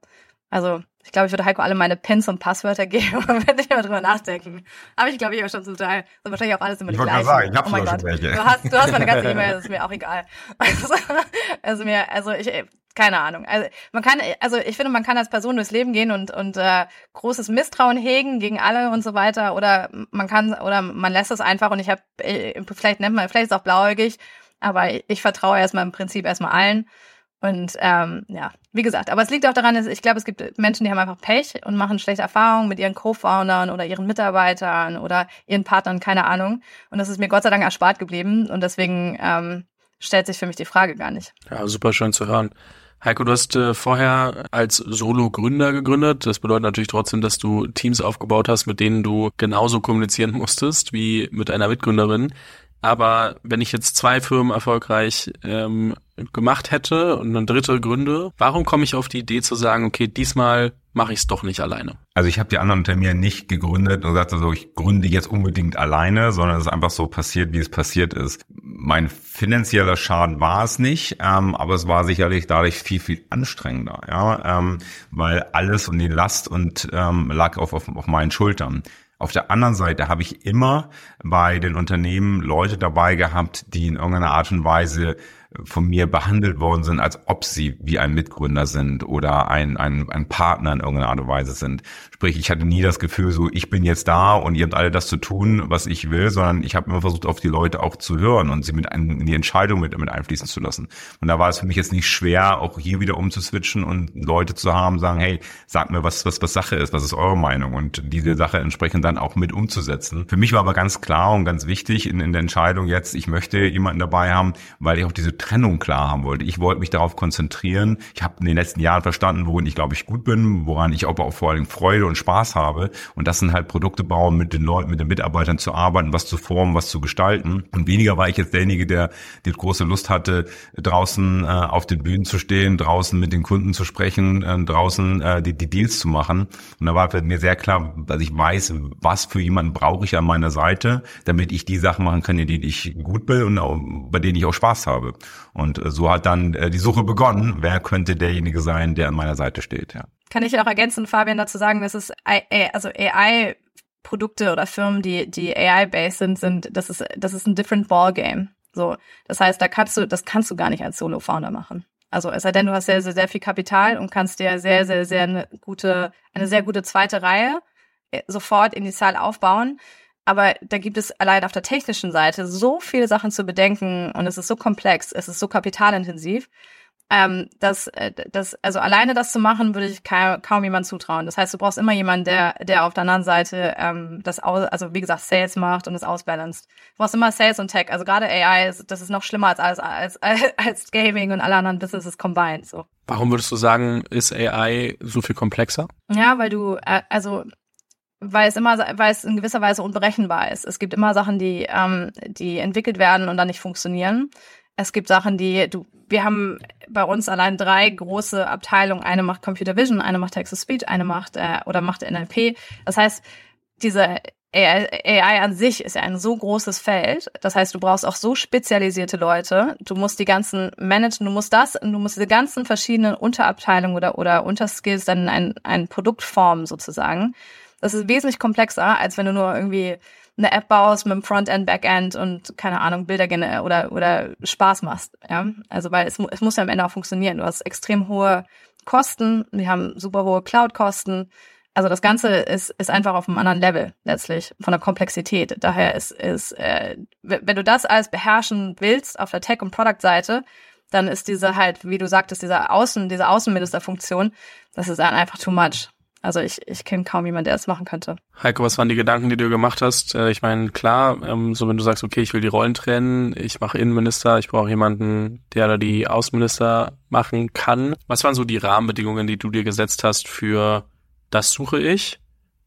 Also ich glaube, ich würde Heiko alle meine Pins und Passwörter [LAUGHS] geben und würde nicht mehr drüber nachdenken. Aber ich glaube, ich habe schon zum Teil. So wahrscheinlich auch alles immer die gleichen. Sagen, ich habe oh schon welche. Du hast, du hast meine ganze E-Mail, [LAUGHS] das ist mir auch egal. [LAUGHS] Also, also mir, also ich, keine Ahnung. Also man kann, also ich finde, man kann als Person durchs Leben gehen und und äh, großes Misstrauen hegen gegen alle und so weiter. Oder man kann oder man lässt es einfach und ich habe, äh, vielleicht nennt man, vielleicht ist auch blauäugig, aber ich, ich vertraue erstmal im Prinzip erstmal allen. Und ähm, ja, wie gesagt, aber es liegt auch daran, dass ich glaube, es gibt Menschen, die haben einfach Pech und machen schlechte Erfahrungen mit ihren Co-Foundern oder ihren Mitarbeitern oder ihren Partnern, keine Ahnung. Und das ist mir Gott sei Dank erspart geblieben und deswegen ähm, stellt sich für mich die Frage gar nicht. Ja, super schön zu hören. Heiko, du hast äh, vorher als Solo-Gründer gegründet. Das bedeutet natürlich trotzdem, dass du Teams aufgebaut hast, mit denen du genauso kommunizieren musstest wie mit einer Mitgründerin. Aber wenn ich jetzt zwei Firmen erfolgreich ähm, gemacht hätte und eine dritte gründe, warum komme ich auf die Idee zu sagen, okay, diesmal mache ich es doch nicht alleine? Also ich habe die anderen Unternehmen nicht gegründet und gesagt, also ich gründe jetzt unbedingt alleine, sondern es ist einfach so passiert, wie es passiert ist. Mein finanzieller Schaden war es nicht, ähm, aber es war sicherlich dadurch viel, viel anstrengender, ja, ähm, weil alles und die Last und ähm, lag auf, auf, auf meinen Schultern. Auf der anderen Seite habe ich immer bei den Unternehmen Leute dabei gehabt, die in irgendeiner Art und Weise von mir behandelt worden sind, als ob sie wie ein Mitgründer sind oder ein, ein, ein Partner in irgendeiner Art und Weise sind. Sprich, ich hatte nie das Gefühl, so ich bin jetzt da und ihr habt alle das zu tun, was ich will, sondern ich habe immer versucht, auf die Leute auch zu hören und sie mit ein, in die Entscheidung mit, mit einfließen zu lassen. Und da war es für mich jetzt nicht schwer, auch hier wieder umzuswitchen und Leute zu haben, sagen, hey, sag mir, was, was, was Sache ist, was ist eure Meinung und diese Sache entsprechend dann auch mit umzusetzen. Für mich war aber ganz klar und ganz wichtig in, in der Entscheidung jetzt, ich möchte jemanden dabei haben, weil ich auch diese Trennung klar haben wollte. Ich wollte mich darauf konzentrieren. Ich habe in den letzten Jahren verstanden, worin ich glaube ich gut bin, woran ich aber auch vor allem Freude und Spaß habe. Und das sind halt Produkte bauen, mit den Leuten, mit den Mitarbeitern zu arbeiten, was zu formen, was zu gestalten. Und weniger war ich jetzt derjenige, der die große Lust hatte, draußen äh, auf den Bühnen zu stehen, draußen mit den Kunden zu sprechen, äh, draußen äh, die, die Deals zu machen. Und da war mir sehr klar, dass ich weiß, was für jemanden brauche ich an meiner Seite, damit ich die Sachen machen kann, in denen ich gut bin und auch, bei denen ich auch Spaß habe. Und äh, so hat dann äh, die Suche begonnen, wer könnte derjenige sein, der an meiner Seite steht. Ja. Kann ich auch ergänzen, Fabian, dazu sagen, dass es also AI Produkte oder Firmen, die die AI-based sind, sind das ist das ist ein different ballgame. So, das heißt, da kannst du das kannst du gar nicht als Solo-Founder machen. Also es sei denn, du hast sehr, sehr, sehr viel Kapital und kannst dir sehr, sehr, sehr eine gute, eine sehr gute zweite Reihe äh, sofort initial aufbauen. Aber da gibt es allein auf der technischen Seite so viele Sachen zu bedenken und es ist so komplex, es ist so kapitalintensiv, ähm, dass, äh, dass, also alleine das zu machen, würde ich kaum, kaum jemand zutrauen. Das heißt, du brauchst immer jemanden, der, der auf der anderen Seite ähm, das, aus, also wie gesagt, Sales macht und es ausbalanced. Du brauchst immer Sales und Tech. Also gerade AI, das ist noch schlimmer als als, als, [LAUGHS] als Gaming und alle anderen Businesses combined. So. Warum würdest du sagen, ist AI so viel komplexer? Ja, weil du, äh, also weil es immer, weil es in gewisser Weise unberechenbar ist. Es gibt immer Sachen, die, ähm, die entwickelt werden und dann nicht funktionieren. Es gibt Sachen, die du, wir haben bei uns allein drei große Abteilungen. Eine macht Computer Vision, eine macht Text to Speech, eine macht äh, oder macht NLP. Das heißt, diese AI, AI an sich ist ja ein so großes Feld. Das heißt, du brauchst auch so spezialisierte Leute. Du musst die ganzen managen, du musst das, du musst diese ganzen verschiedenen Unterabteilungen oder, oder Unterskills dann in ein, ein Produkt formen sozusagen. Das ist wesentlich komplexer, als wenn du nur irgendwie eine App baust mit dem Frontend, Backend und keine Ahnung, Bilder oder, oder Spaß machst. Ja? Also weil es, es muss ja am Ende auch funktionieren. Du hast extrem hohe Kosten, wir haben super hohe Cloud-Kosten. Also das Ganze ist, ist einfach auf einem anderen Level letztlich von der Komplexität. Daher ist, ist äh, wenn du das alles beherrschen willst auf der Tech- und Product-Seite, dann ist diese halt, wie du sagtest, diese Außen, diese Außenministerfunktion, das ist dann einfach too much. Also ich, ich kenne kaum jemanden, der es machen könnte. Heiko, was waren die Gedanken, die du gemacht hast? Äh, ich meine, klar, ähm, so wenn du sagst, okay, ich will die Rollen trennen, ich mache Innenminister, ich brauche jemanden, der da die Außenminister machen kann. Was waren so die Rahmenbedingungen, die du dir gesetzt hast für das suche ich?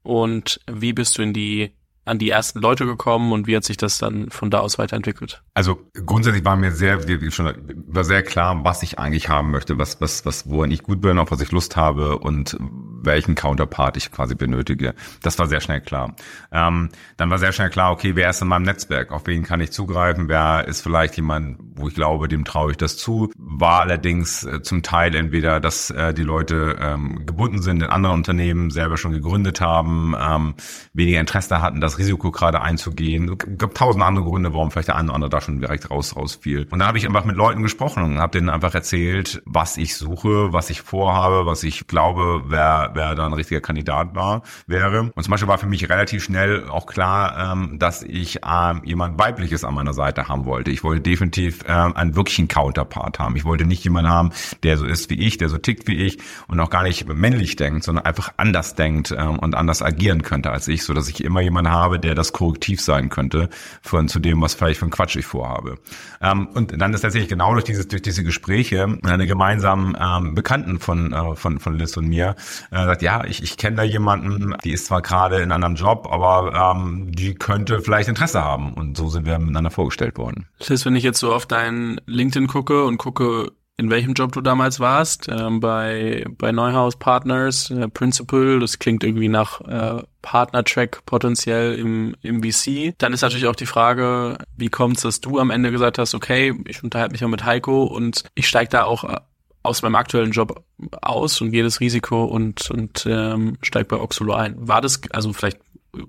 Und wie bist du in die an die ersten Leute gekommen und wie hat sich das dann von da aus weiterentwickelt? Also grundsätzlich war mir sehr, wie schon, war sehr klar, was ich eigentlich haben möchte, was, was, was, woran ich gut bin, auf was ich Lust habe und welchen Counterpart ich quasi benötige. Das war sehr schnell klar. Ähm, dann war sehr schnell klar, okay, wer ist in meinem Netzwerk? Auf wen kann ich zugreifen? Wer ist vielleicht jemand, wo ich glaube, dem traue ich das zu? War allerdings äh, zum Teil entweder, dass äh, die Leute ähm, gebunden sind in andere Unternehmen, selber schon gegründet haben, ähm, weniger Interesse hatten, das Risiko gerade einzugehen. Es gab tausend andere Gründe, warum vielleicht der eine oder andere da schon direkt raus rausfiel. Und dann habe ich einfach mit Leuten gesprochen und habe denen einfach erzählt, was ich suche, was ich vorhabe, was ich glaube, wer, wer da ein richtiger Kandidat war, wäre. Und zum Beispiel war für mich relativ schnell auch klar, ähm, dass ich ähm, jemand Weibliches an meiner Seite haben wollte. Ich wollte definitiv ähm, einen wirklichen Counterpart haben. Ich wollte nicht jemanden haben, der so ist wie ich, der so tickt wie ich und auch gar nicht männlich denkt, sondern einfach anders denkt ähm, und anders agieren könnte als ich, so dass ich immer jemanden habe, der das Korrektiv sein könnte von zu dem, was vielleicht für Quatsch ich vorhabe. Ähm, und dann ist tatsächlich genau durch dieses durch diese Gespräche eine gemeinsamen ähm, Bekannten von äh, von von Liz und mir äh, sagt, ja, ich ich kenne da jemanden, die ist zwar gerade in einem Job, aber ähm, die könnte vielleicht Interesse haben und so sind wir miteinander vorgestellt worden. Liz, wenn ich jetzt so auf dein LinkedIn gucke und gucke in welchem Job du damals warst, ähm, bei, bei Neuhaus Partners, äh, Principal, das klingt irgendwie nach äh, Partner-Track potenziell im, im VC. Dann ist natürlich auch die Frage, wie kommt es, dass du am Ende gesagt hast, okay, ich unterhalte mich ja mit Heiko und ich steige da auch äh, aus meinem aktuellen Job aus und gehe das Risiko und, und ähm, steige bei Oxolo ein. War das, also vielleicht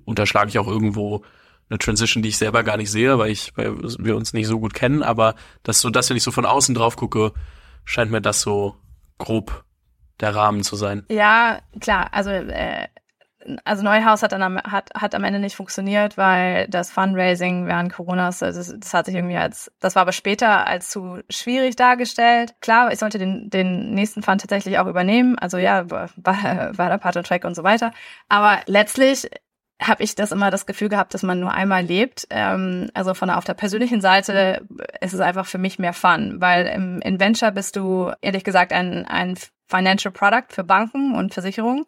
unterschlage ich auch irgendwo eine Transition, die ich selber gar nicht sehe, weil ich, weil wir uns nicht so gut kennen, aber das so, dass wenn ich so von außen drauf gucke, scheint mir das so grob der Rahmen zu sein. Ja, klar. Also äh, also Neuhaus hat dann am, hat, hat am Ende nicht funktioniert, weil das Fundraising während Coronas, also das, das hat sich irgendwie als, das war aber später als zu schwierig dargestellt. Klar, ich sollte den, den nächsten Fund tatsächlich auch übernehmen, also ja, war, war der Partner Track und so weiter. Aber letztlich habe ich das immer das Gefühl gehabt, dass man nur einmal lebt. Ähm, also von der, auf der persönlichen Seite ist es einfach für mich mehr Fun, weil im in Venture bist du ehrlich gesagt ein, ein Financial Product für Banken und Versicherungen.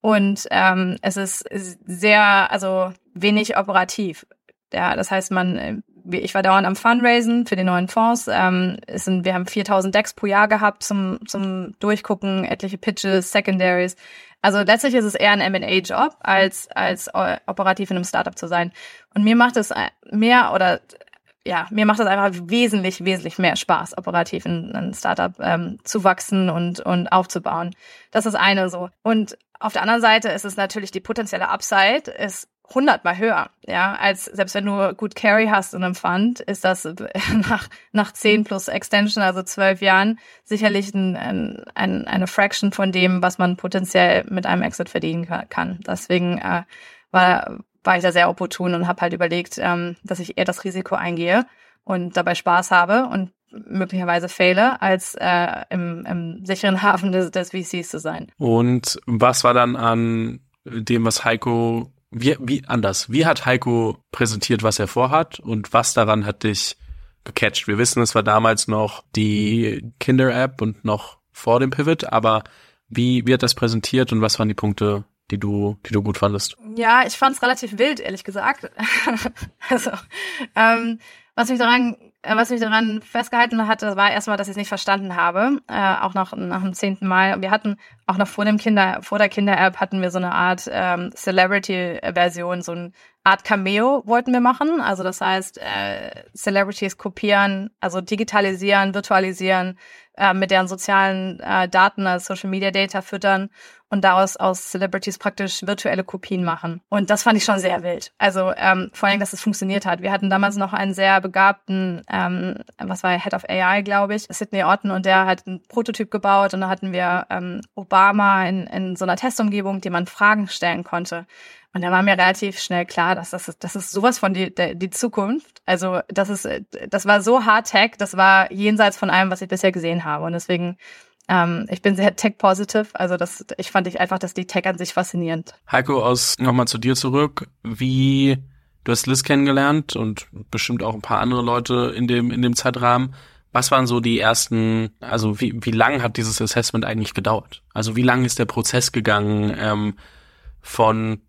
Und ähm, es ist sehr, also wenig operativ. Ja, das heißt, man, ich war dauernd am Fundraisen für die neuen Fonds. Ähm, es sind, wir haben 4000 Decks pro Jahr gehabt zum, zum Durchgucken, etliche Pitches, Secondaries. Also letztlich ist es eher ein M&A-Job, als, als operativ in einem Startup zu sein. Und mir macht es mehr oder ja, mir macht es einfach wesentlich, wesentlich mehr Spaß, operativ in ein Startup ähm, zu wachsen und, und aufzubauen. Das ist eine so. Und auf der anderen Seite ist es natürlich die potenzielle Upside ist hundertmal höher, ja, als selbst wenn du gut Carry hast einem Fund, ist das [LAUGHS] nach, nach zehn plus Extension, also zwölf Jahren, sicherlich ein, ein, ein, eine Fraction von dem, was man potenziell mit einem Exit verdienen kann. Deswegen äh, war, war ich da sehr opportun und habe halt überlegt, ähm, dass ich eher das Risiko eingehe und dabei Spaß habe und möglicherweise fehle, als äh, im, im sicheren [LAUGHS] Hafen des, des VCs zu sein. Und was war dann an dem, was Heiko wie, wie anders? Wie hat Heiko präsentiert, was er vorhat und was daran hat dich gecatcht? Wir wissen, es war damals noch die Kinder-App und noch vor dem Pivot, aber wie, wie hat das präsentiert und was waren die Punkte, die du, die du gut fandest? Ja, ich fand es relativ wild, ehrlich gesagt. [LAUGHS] also, ähm, was mich daran was mich daran festgehalten hat, war erstmal, dass ich es nicht verstanden habe, äh, auch noch nach dem zehnten Mal. Wir hatten auch noch vor dem Kinder, vor der Kinder-App hatten wir so eine Art ähm, Celebrity-Version, so eine Art Cameo wollten wir machen. Also das heißt, äh, Celebrities kopieren, also digitalisieren, virtualisieren, äh, mit deren sozialen äh, Daten als Social Media Data füttern und daraus aus Celebrities praktisch virtuelle Kopien machen. Und das fand ich schon sehr wild. Also ähm, vor allem, dass es funktioniert hat. Wir hatten damals noch einen sehr begabten, ähm, was war Head of AI, glaube ich, Sidney Orton, und der hat einen Prototyp gebaut und da hatten wir ähm, Obama in, in so einer Testumgebung, die man Fragen stellen konnte. Und da war mir relativ schnell klar, dass das, das ist sowas von die, die Zukunft. Also das ist, das war so Hard-Tech, das war jenseits von allem, was ich bisher gesehen habe. Und deswegen, ähm, ich bin sehr tech-positive. Also das, ich fand ich einfach, dass die Tech an sich faszinierend. Heiko, aus nochmal zu dir zurück. Wie du hast Liz kennengelernt und bestimmt auch ein paar andere Leute in dem in dem Zeitrahmen. Was waren so die ersten, also wie, wie lang hat dieses Assessment eigentlich gedauert? Also wie lang ist der Prozess gegangen ähm, von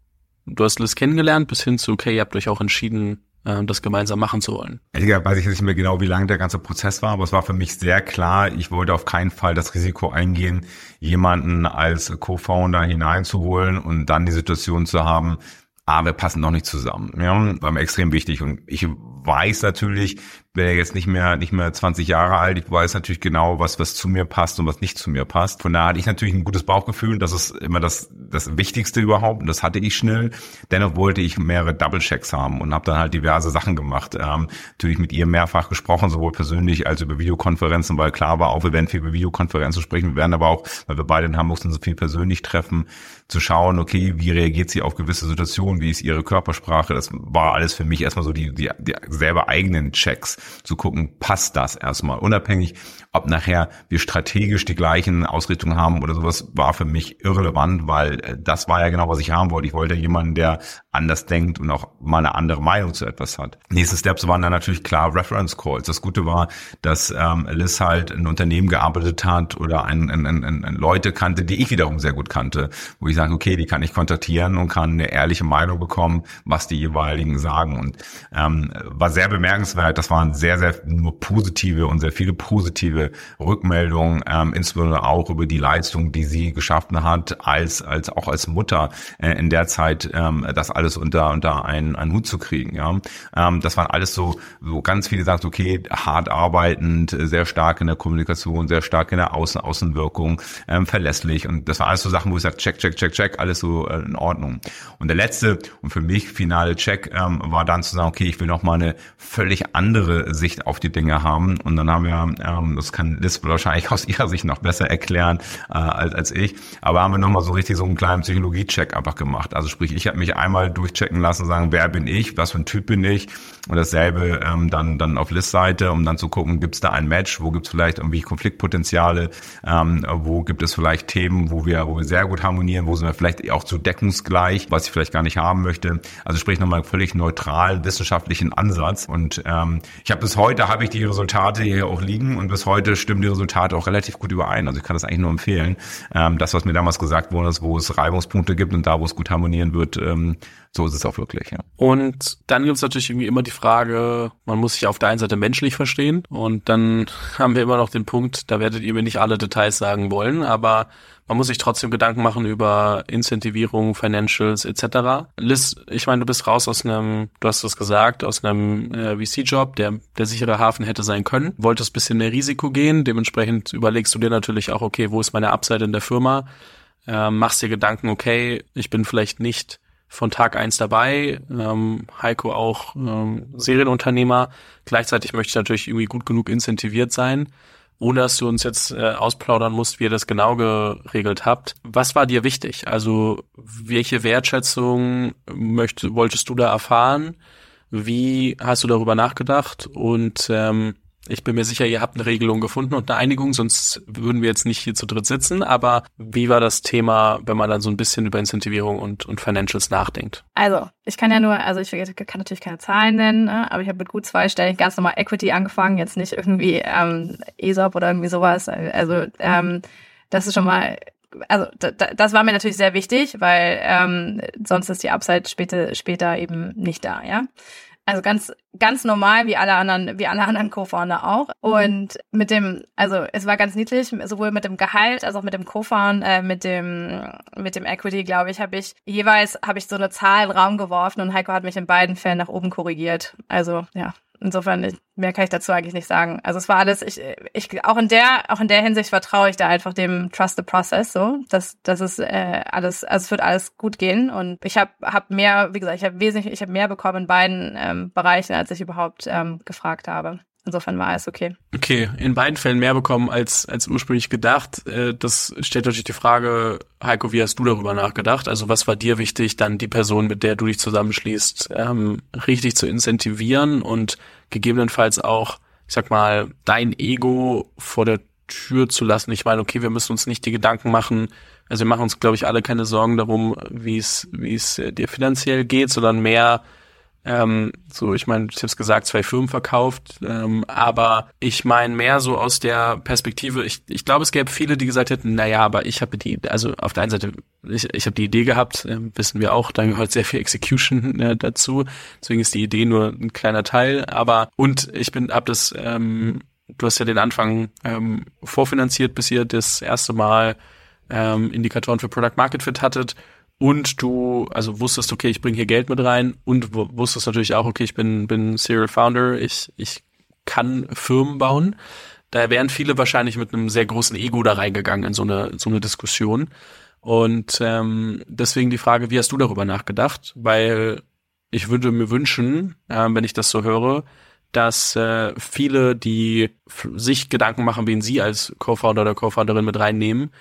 du hast Liz kennengelernt, bis hin zu, okay, ihr habt euch auch entschieden, das gemeinsam machen zu wollen. Ich weiß ich nicht mehr genau, wie lang der ganze Prozess war, aber es war für mich sehr klar, ich wollte auf keinen Fall das Risiko eingehen, jemanden als Co-Founder hineinzuholen und dann die Situation zu haben, ah, wir passen noch nicht zusammen. Ja, war mir extrem wichtig. Und ich weiß natürlich, bin ja jetzt nicht mehr, nicht mehr 20 Jahre alt. Ich weiß natürlich genau, was, was zu mir passt und was nicht zu mir passt. Von daher hatte ich natürlich ein gutes Bauchgefühl. Das ist immer das, das Wichtigste überhaupt. Und das hatte ich schnell. Dennoch wollte ich mehrere Double-Checks haben und habe dann halt diverse Sachen gemacht. Ähm, natürlich mit ihr mehrfach gesprochen, sowohl persönlich als über Videokonferenzen, weil klar war auch, wir werden viel über Videokonferenzen sprechen. Wir werden aber auch, weil wir beide in Hamburg sind, so viel persönlich treffen, zu schauen, okay, wie reagiert sie auf gewisse Situationen, wie ist ihre Körpersprache. Das war alles für mich erstmal so die, die, die selber eigenen Checks zu gucken, passt das erstmal. Unabhängig, ob nachher wir strategisch die gleichen Ausrichtungen haben oder sowas, war für mich irrelevant, weil äh, das war ja genau, was ich haben wollte. Ich wollte jemanden, der anders denkt und auch mal eine andere Meinung zu etwas hat. Nächste Steps waren dann natürlich klar Reference Calls. Das Gute war, dass ähm, Liz halt ein Unternehmen gearbeitet hat oder ein, ein, ein, ein Leute kannte, die ich wiederum sehr gut kannte, wo ich sage, okay, die kann ich kontaktieren und kann eine ehrliche Meinung bekommen, was die jeweiligen sagen. Und ähm, war sehr bemerkenswert. Das waren sehr, sehr nur positive und sehr viele positive Rückmeldungen, ähm, insbesondere auch über die Leistung, die sie geschaffen hat, als als auch als Mutter äh, in der Zeit ähm, das alles alles unter, unter einen, einen Hut zu kriegen. Ja, ähm, Das waren alles so, so ganz viele sagen, okay, hart arbeitend, sehr stark in der Kommunikation, sehr stark in der Außen Außenwirkung, ähm, verlässlich. Und das war alles so Sachen, wo ich sage, check, check, check, check, alles so äh, in Ordnung. Und der letzte und für mich finale Check ähm, war dann zu sagen, okay, ich will noch mal eine völlig andere Sicht auf die Dinge haben. Und dann haben wir, ähm, das kann Liz wahrscheinlich [LAUGHS] aus ihrer Sicht noch besser erklären äh, als, als ich, aber haben wir noch mal so richtig so einen kleinen Psychologie-Check einfach gemacht. Also sprich, ich habe mich einmal durchchecken lassen, sagen, wer bin ich, was für ein Typ bin ich und dasselbe ähm, dann dann auf List-Seite, um dann zu gucken, gibt es da ein Match, wo gibt es vielleicht irgendwie Konfliktpotenziale, ähm, wo gibt es vielleicht Themen, wo wir wo wir sehr gut harmonieren, wo sind wir vielleicht auch zu deckungsgleich, was ich vielleicht gar nicht haben möchte. Also sprich nochmal völlig neutral wissenschaftlichen Ansatz und ähm, ich habe bis heute habe ich die Resultate hier auch liegen und bis heute stimmen die Resultate auch relativ gut überein. Also ich kann das eigentlich nur empfehlen. Ähm, das, was mir damals gesagt wurde, ist, wo es Reibungspunkte gibt und da, wo es gut harmonieren wird, ähm, so ist es auch wirklich, ja. Und dann gibt es natürlich irgendwie immer die Frage, man muss sich auf der einen Seite menschlich verstehen und dann [LAUGHS] haben wir immer noch den Punkt, da werdet ihr mir nicht alle Details sagen wollen, aber man muss sich trotzdem Gedanken machen über Incentivierung, Financials etc. Liz, ich meine, du bist raus aus einem, du hast es gesagt, aus einem äh, VC-Job, der der sichere Hafen hätte sein können. Wolltest bisschen mehr Risiko gehen, dementsprechend überlegst du dir natürlich auch, okay, wo ist meine Upside in der Firma? Äh, machst dir Gedanken, okay, ich bin vielleicht nicht von Tag eins dabei. Ähm, Heiko auch ähm, Serienunternehmer. Gleichzeitig möchte ich natürlich irgendwie gut genug incentiviert sein, ohne dass du uns jetzt äh, ausplaudern musst, wie ihr das genau geregelt habt. Was war dir wichtig? Also welche Wertschätzung möcht, wolltest du da erfahren? Wie hast du darüber nachgedacht? Und ähm, ich bin mir sicher, ihr habt eine Regelung gefunden und eine Einigung, sonst würden wir jetzt nicht hier zu dritt sitzen. Aber wie war das Thema, wenn man dann so ein bisschen über Incentivierung und, und Financials nachdenkt? Also, ich kann ja nur, also ich kann natürlich keine Zahlen nennen, ne, aber ich habe mit gut zweistellig ganz normal Equity angefangen, jetzt nicht irgendwie ähm, ESOP oder irgendwie sowas. Also, ähm, das ist schon mal also das war mir natürlich sehr wichtig, weil ähm, sonst ist die Upside später, später eben nicht da, ja. Also ganz, ganz normal wie alle anderen, wie alle anderen Co-Founder auch. Und mit dem, also es war ganz niedlich, sowohl mit dem Gehalt als auch mit dem Co-Found, äh, mit dem, mit dem Equity, glaube ich, habe ich jeweils habe ich so eine Zahl in den Raum geworfen und Heiko hat mich in beiden Fällen nach oben korrigiert. Also ja, Insofern, mehr kann ich dazu eigentlich nicht sagen. Also es war alles, ich, ich auch in der, auch in der Hinsicht vertraue ich da einfach dem Trust the Process, so, dass, dass es äh, alles, also es wird alles gut gehen. Und ich habe hab mehr, wie gesagt, ich habe wesentlich, ich habe mehr bekommen in beiden ähm, Bereichen, als ich überhaupt ähm, gefragt habe. Insofern war es okay. Okay, in beiden Fällen mehr bekommen als, als ursprünglich gedacht. Äh, das stellt natürlich die Frage, Heiko, wie hast du darüber nachgedacht? Also was war dir wichtig, dann die Person, mit der du dich zusammenschließt, ähm, richtig zu incentivieren und gegebenenfalls auch, ich sag mal, dein Ego vor der Tür zu lassen. Ich meine, okay, wir müssen uns nicht die Gedanken machen, also wir machen uns, glaube ich, alle keine Sorgen darum, wie es, wie es dir finanziell geht, sondern mehr, Ähm, so, ich meine, ich habe es gesagt, zwei Firmen verkauft, ähm, aber ich meine mehr so aus der Perspektive, ich, ich glaube, es gäbe viele, die gesagt hätten, naja, aber ich habe die, also auf der einen Seite, ich, ich habe die Idee gehabt, äh, wissen wir auch, da gehört sehr viel Execution äh, dazu, deswegen ist die Idee nur ein kleiner Teil, aber und ich bin, hab das, ähm, du hast ja den Anfang ähm, vorfinanziert, bis ihr das erste Mal ähm, Indikatoren für Product Market Fit hattet und du also wusstest, okay, ich bringe hier Geld mit rein und wusstest natürlich auch, okay, ich bin bin Serial Founder, ich ich kann Firmen bauen. Da wären viele wahrscheinlich mit einem sehr großen Ego da reingegangen in so eine so eine Diskussion. Und ähm, deswegen die Frage, wie hast du darüber nachgedacht? Weil ich würde mir wünschen, äh, wenn ich das so höre, dass äh, viele, die sich Gedanken machen, wen sie als Co-Founder oder Co-Founderin mit reinnehmen,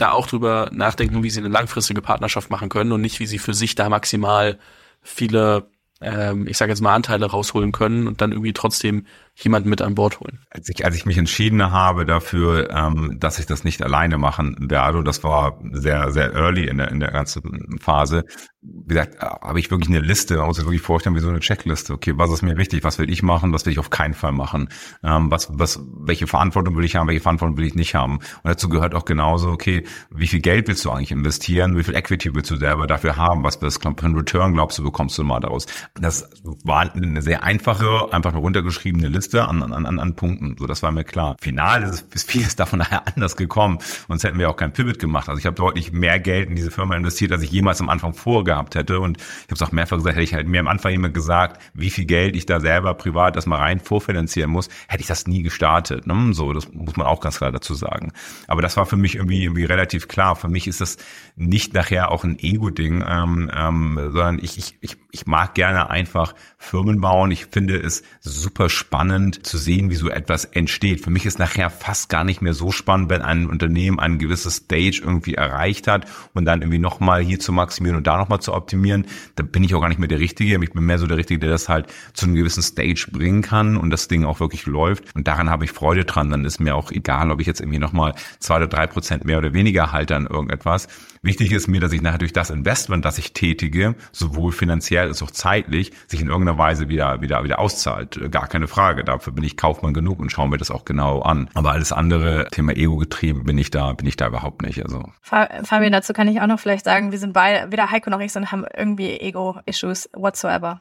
da auch drüber nachdenken, wie sie eine langfristige Partnerschaft machen können und nicht, wie sie für sich da maximal viele, ähm, ich sage jetzt mal, Anteile rausholen können und dann irgendwie trotzdem jemanden mit an Bord holen. Als ich, als ich mich entschieden habe dafür, ähm, dass ich das nicht alleine machen werde, das war sehr, sehr early in der, in der ganzen Phase, wie gesagt, habe ich wirklich eine Liste, man muss sich wirklich vorstellen, wie so eine Checkliste. Okay, was ist mir wichtig, was will ich machen, was will ich auf keinen Fall machen, ähm, was, was, welche Verantwortung will ich haben, welche Verantwortung will ich nicht haben. Und dazu gehört auch genauso, okay, wie viel Geld willst du eigentlich investieren, wie viel Equity willst du selber dafür haben, was das Return glaubst du, bekommst du mal daraus. Das war eine sehr einfache, einfach nur runtergeschriebene Liste Liste an, an, an, an Punkten. So, das war mir klar. Final ist, ist vieles davon nachher anders gekommen. Sonst hätten wir auch kein Pivot gemacht. Also ich habe deutlich mehr Geld in diese Firma investiert, als ich jemals am Anfang vorgehabt hätte. Und ich habe es auch mehrfach gesagt, hätte ich halt mir am Anfang immer gesagt, wie viel Geld ich da selber privat das rein vorfinanzieren muss, hätte ich das nie gestartet. Ne? So, das muss man auch ganz klar dazu sagen. Aber das war für mich irgendwie, irgendwie relativ klar. Für mich ist das nicht nachher auch ein Ego-Ding, ähm, ähm, sondern ich, ich, ich, ich mag gerne einfach Firmen bauen. Ich finde es super spannend zu sehen, wie so etwas entsteht. Für mich ist nachher fast gar nicht mehr so spannend, wenn ein Unternehmen ein gewisses Stage irgendwie erreicht hat und dann irgendwie nochmal hier zu maximieren und da nochmal zu optimieren. Da bin ich auch gar nicht mehr der Richtige. Ich bin mehr so der Richtige, der das halt zu einem gewissen Stage bringen kann und das Ding auch wirklich läuft. Und daran habe ich Freude dran. Dann ist mir auch egal, ob ich jetzt irgendwie nochmal zwei oder drei Prozent mehr oder weniger halte an irgendetwas. Wichtig ist mir, dass ich nachher durch das Investment, das ich tätige, sowohl finanziell als auch zeitlich, sich in irgendeiner Weise wieder, wieder, wieder auszahlt. Gar keine Frage. Dafür bin ich Kaufmann genug und schaue mir das auch genau an. Aber alles andere, Thema Ego getrieben, bin ich da, bin ich da überhaupt nicht. Also. Fabian, dazu kann ich auch noch vielleicht sagen, wir sind beide, weder Heiko noch ich sind, haben irgendwie Ego-Issues whatsoever.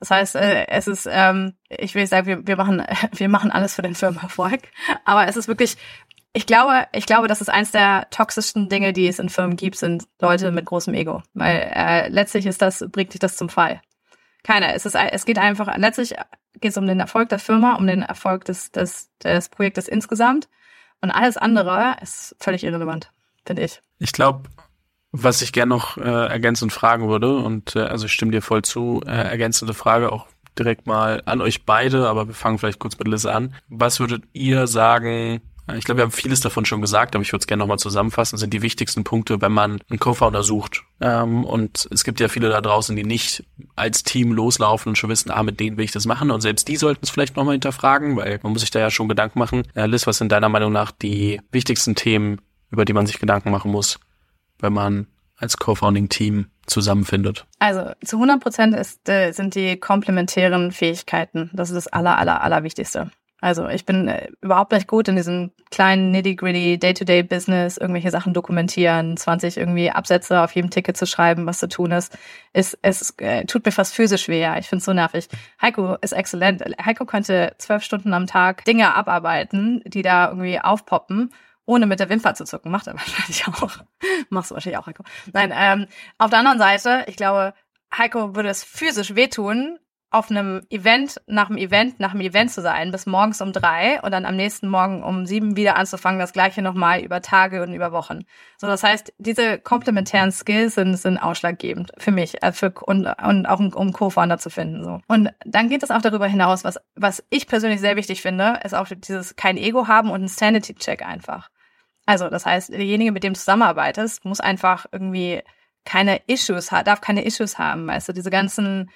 Das heißt, äh, es ist, ähm, ich will sagen, wir, wir machen, [LAUGHS] wir machen alles für den Firmenerfolg. Aber es ist wirklich ich glaube, ich glaube, das ist eins der toxischsten Dinge, die es in Firmen gibt, sind Leute mit großem Ego. Weil äh, letztlich ist das, bringt dich das zum Fall. Keiner. Es ist, es geht einfach, letztlich geht es um den Erfolg der Firma, um den Erfolg des, des, des Projektes insgesamt. Und alles andere ist völlig irrelevant, finde ich. Ich glaube, was ich gerne noch äh, ergänzend fragen würde, und äh, also ich stimme dir voll zu, äh, ergänzende Frage auch direkt mal an euch beide, aber wir fangen vielleicht kurz mit Liz an. Was würdet ihr sagen, ich glaube, wir haben vieles davon schon gesagt, aber ich würde es gerne nochmal zusammenfassen, sind die wichtigsten Punkte, wenn man einen Co-Founder sucht. Ähm, und es gibt ja viele da draußen, die nicht als Team loslaufen und schon wissen, ah, mit denen will ich das machen. Und selbst die sollten es vielleicht nochmal hinterfragen, weil man muss sich da ja schon Gedanken machen. Äh, Liz, was sind deiner Meinung nach die wichtigsten Themen, über die man sich Gedanken machen muss, wenn man als Co-Founding-Team zusammenfindet? Also zu 100 Prozent äh, sind die komplementären Fähigkeiten. Das ist das aller, aller, aller Wichtigste. Also ich bin äh, überhaupt nicht gut in diesem kleinen nitty-gritty Day-to-Day-Business, irgendwelche Sachen dokumentieren, 20 irgendwie Absätze auf jedem Ticket zu schreiben, was zu tun ist. Es, es äh, tut mir fast physisch weh. Ich finde es so nervig. Heiko ist exzellent. Heiko könnte zwölf Stunden am Tag Dinge abarbeiten, die da irgendwie aufpoppen ohne mit der Wimper zu zucken. Macht er [LAUGHS] wahrscheinlich auch. Machst du wahrscheinlich auch, Heiko. Nein, ähm, auf der anderen Seite, ich glaube, Heiko würde es physisch wehtun, auf einem Event, nach dem Event, nach dem Event zu sein, bis morgens um drei und dann am nächsten Morgen um sieben wieder anzufangen, das gleiche nochmal über Tage und über Wochen. So, das heißt, diese komplementären Skills sind, sind ausschlaggebend für mich äh, für, und, und auch um Co-Founder zu finden. So. Und dann geht es auch darüber hinaus, was, was ich persönlich sehr wichtig finde, ist auch dieses kein Ego haben und ein Sanity-Check einfach. Also, das heißt, derjenige, mit dem du zusammenarbeitest, muss einfach irgendwie keine Issues haben, darf keine Issues haben. Weißt du, diese ganzen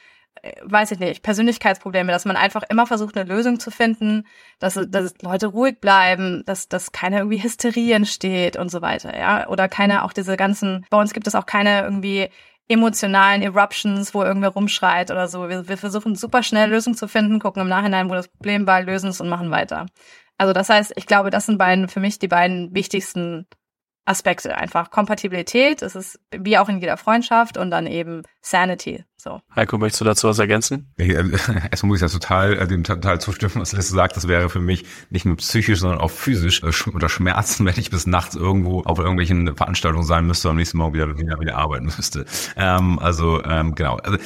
weiß ich nicht, Persönlichkeitsprobleme, dass man einfach immer versucht, eine Lösung zu finden, dass, dass Leute ruhig bleiben, dass, dass keine irgendwie Hysterie entsteht und so weiter, ja. Oder keine auch diese ganzen, bei uns gibt es auch keine irgendwie emotionalen Eruptions, wo irgendwer rumschreit oder so. Wir, wir versuchen super schnell Lösungen zu finden, gucken im Nachhinein, wo das Problem war, lösen es und machen weiter. Also das heißt, ich glaube, das sind beiden für mich die beiden wichtigsten Aspekte einfach. Kompatibilität, es ist wie auch in jeder Freundschaft und dann eben Sanity. So. Heiko, möchtest du dazu was ergänzen? Ich, äh, [LAUGHS] erstmal muss ich das total, äh, dem total zustimmen, was Liste sagt. Das wäre für mich nicht nur psychisch, sondern auch physisch äh, oder Schmerzen, [LAUGHS] wenn ich bis nachts irgendwo auf irgendwelchen Veranstaltungen sein müsste und am nächsten Morgen wieder, wieder, wieder arbeiten müsste. Ähm, also ähm, genau, also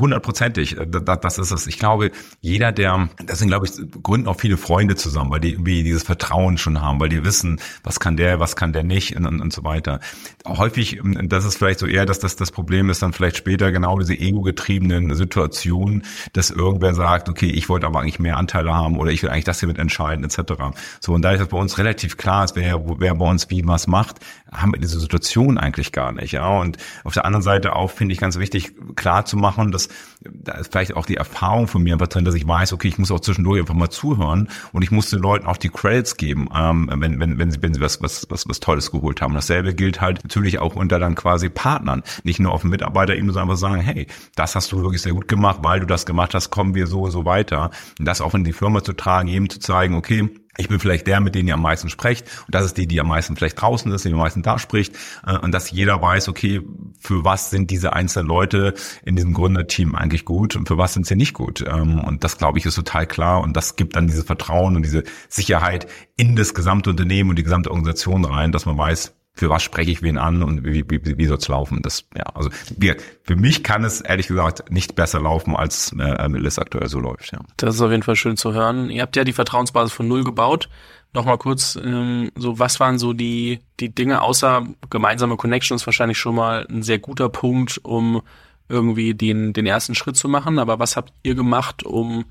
hundertprozentig. Äh, das, das ist es. Ich glaube, jeder, der, deswegen glaube ich, gründen auch viele Freunde zusammen, weil die irgendwie dieses Vertrauen schon haben, weil die wissen, was kann der, was kann der nicht und, und, und so weiter. Häufig, ähm, das ist vielleicht so eher, dass das das Problem ist, dann vielleicht später genau diese ego-getriebenen Situationen, dass irgendwer sagt, okay, ich wollte aber eigentlich mehr Anteile haben oder ich will eigentlich das hier mit entscheiden, etc. So, und da ist es bei uns relativ klar ist, wer, wer bei uns wie was macht, haben wir diese Situation eigentlich gar nicht. Ja. Und auf der anderen Seite auch finde ich ganz wichtig, klar zu machen, dass da ist vielleicht auch die Erfahrung von mir einfach drin, dass ich weiß, okay, ich muss auch zwischendurch einfach mal zuhören und ich muss den Leuten auch die Credits geben, ähm, wenn, wenn, wenn sie, wenn sie was, was, was, was Tolles geholt haben. Dasselbe gilt halt natürlich auch unter dann quasi Partnern. Nicht nur auf Mitarbeiterebene, sondern einfach sagen, hey, das hast du wirklich sehr gut gemacht, weil du das gemacht hast, kommen wir so so weiter. Und das auch in die Firma zu tragen, jedem zu zeigen, okay, ich bin vielleicht der, mit dem ihr am meisten sprecht. Und das ist die, die am meisten vielleicht draußen ist, die am meisten da spricht. Äh, und dass jeder weiß, okay, für was sind diese einzelnen Leute in diesem Gründerteam eigentlich gut und für was sind sie nicht gut. Ähm, und das, glaube ich, ist total klar. Und das gibt dann dieses Vertrauen und diese Sicherheit in das gesamte Unternehmen und die gesamte Organisation rein, dass man weiß, für was spreche ich wen an und wie, wie, wie soll es laufen. Das, ja, also wir, für mich kann es ehrlich gesagt nicht besser laufen, als äh, es aktuell so läuft. Ja. Das ist auf jeden Fall schön zu hören. Ihr habt ja die Vertrauensbasis von null gebaut. Nochmal kurz, ähm, so was waren so die, die Dinge, außer gemeinsame Connections wahrscheinlich schon mal ein sehr guter Punkt, um irgendwie den, den ersten Schritt zu machen. Aber was habt ihr gemacht, um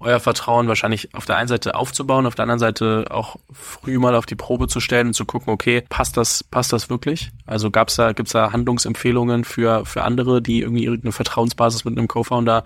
euer Vertrauen wahrscheinlich auf der einen Seite aufzubauen, auf der anderen Seite auch früh mal auf die Probe zu stellen und zu gucken, okay, passt das, passt das wirklich? Also gab's da, gibt's da Handlungsempfehlungen für, für andere, die irgendwie irgendeine Vertrauensbasis mit einem Co-Founder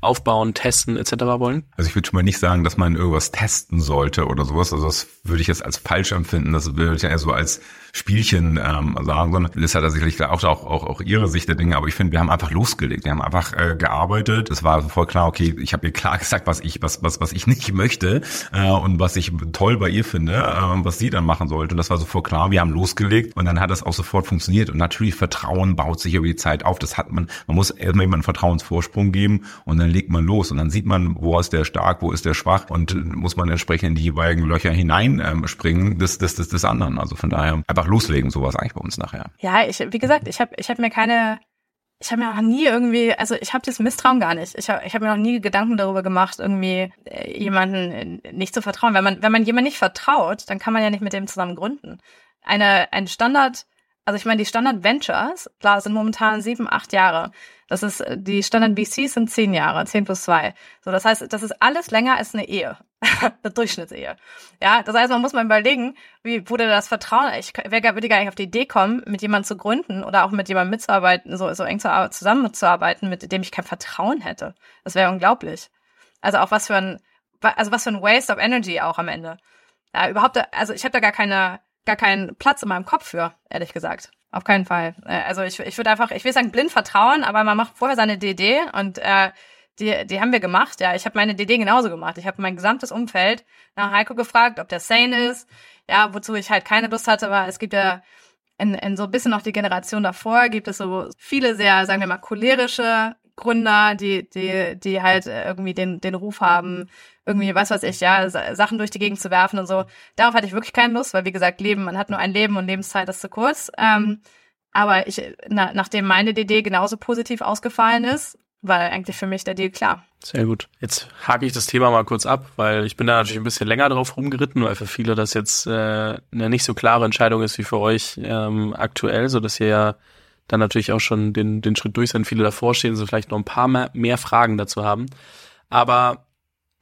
aufbauen, testen etc. wollen? Also ich würde schon mal nicht sagen, dass man irgendwas testen sollte oder sowas. Also das würde ich jetzt als falsch empfinden. Das würde ich ja eher so als Spielchen ähm, sagen, sondern Liz hat da sicherlich auch, auch, auch, auch ihre Sicht der Dinge, aber ich finde, wir haben einfach losgelegt, wir haben einfach äh, gearbeitet. Es war voll klar, okay, ich habe ihr klar [LAUGHS] gesagt, was ich, was, was, was ich nicht möchte äh, und was ich toll bei ihr finde, äh, was sie dann machen sollte. Das war sofort klar, wir haben losgelegt und dann hat das auch sofort funktioniert. Und natürlich, Vertrauen baut sich über die Zeit auf. Das hat man, man muss erstmal jemanden Vertrauensvorsprung geben und dann legt man los und dann sieht man, wo ist der stark, wo ist der schwach und muss man entsprechend in die jeweiligen Löcher hineinspringen ähm, des, des, des, des anderen. Also von daher einfach einfach loslegen, sowas eigentlich bei uns nachher. Ja, ich, wie gesagt, ich habe ich hab mir keine, ich habe mir auch nie irgendwie, also ich habe das Misstrauen gar nicht. Ich habe ich hab mir noch nie Gedanken darüber gemacht, irgendwie äh, jemanden äh, nicht zu vertrauen. Wenn man, wenn man jemand nicht vertraut, dann kann man ja nicht mit dem zusammen gründen. Eine, ein Standard, also ich meine, die Standard Ventures, klar, sind momentan sieben, acht Jahre. Das ist, äh, die Standard VCs sind zehn Jahre, zehn plus zwei. So, das heißt, das ist alles länger als eine Ehe. [LAUGHS] eine Durchschnittsehe. Ja, das heißt, man muss mal überlegen, wie wurde das Vertrauen, ich wer würde gar nicht auf die Idee kommen, mit jemandem zu gründen oder auch mit jemandem mitzuarbeiten, so, so eng zu, zusammenzuarbeiten, mit dem ich kein Vertrauen hätte. Das wäre unglaublich. Also auch was für ein, also was für ein Waste of Energy auch am Ende. Ja, überhaupt, also ich habe da gar keine, gar keinen Platz in meinem Kopf für, ehrlich gesagt. Auf keinen Fall. Äh, also ich, ich würde einfach, ich will sagen, blind vertrauen, aber man macht vorher seine DD und äh, die, die haben wir gemacht. Ja, ich habe meine DD genauso gemacht. Ich habe mein gesamtes Umfeld nach Heiko gefragt, ob der sane ist. Ja, wozu ich halt keine Lust hatte, war, es gibt ja in, in so ein bisschen noch die Generation davor, gibt es so viele sehr, sagen wir mal, cholerische Gründer, die, die, die halt irgendwie den, den Ruf haben, irgendwie, was weiß ich, ja, Sachen durch die Gegend zu werfen und so. Darauf hatte ich wirklich keine Lust, weil wie gesagt, Leben, man hat nur ein Leben und Lebenszeit ist zu kurz. Ähm, aber ich, na, nachdem meine DD genauso positiv ausgefallen ist, war eigentlich für mich der Deal klar. Sehr gut. Jetzt hake ich das Thema mal kurz ab, weil ich bin da natürlich ein bisschen länger drauf rumgeritten, weil für viele das jetzt äh, eine nicht so klare Entscheidung ist wie für euch ähm, aktuell, so dass ihr ja dann natürlich auch schon den, den Schritt durch sind. Viele davor stehen, so vielleicht noch ein paar mehr, mehr Fragen dazu haben. Aber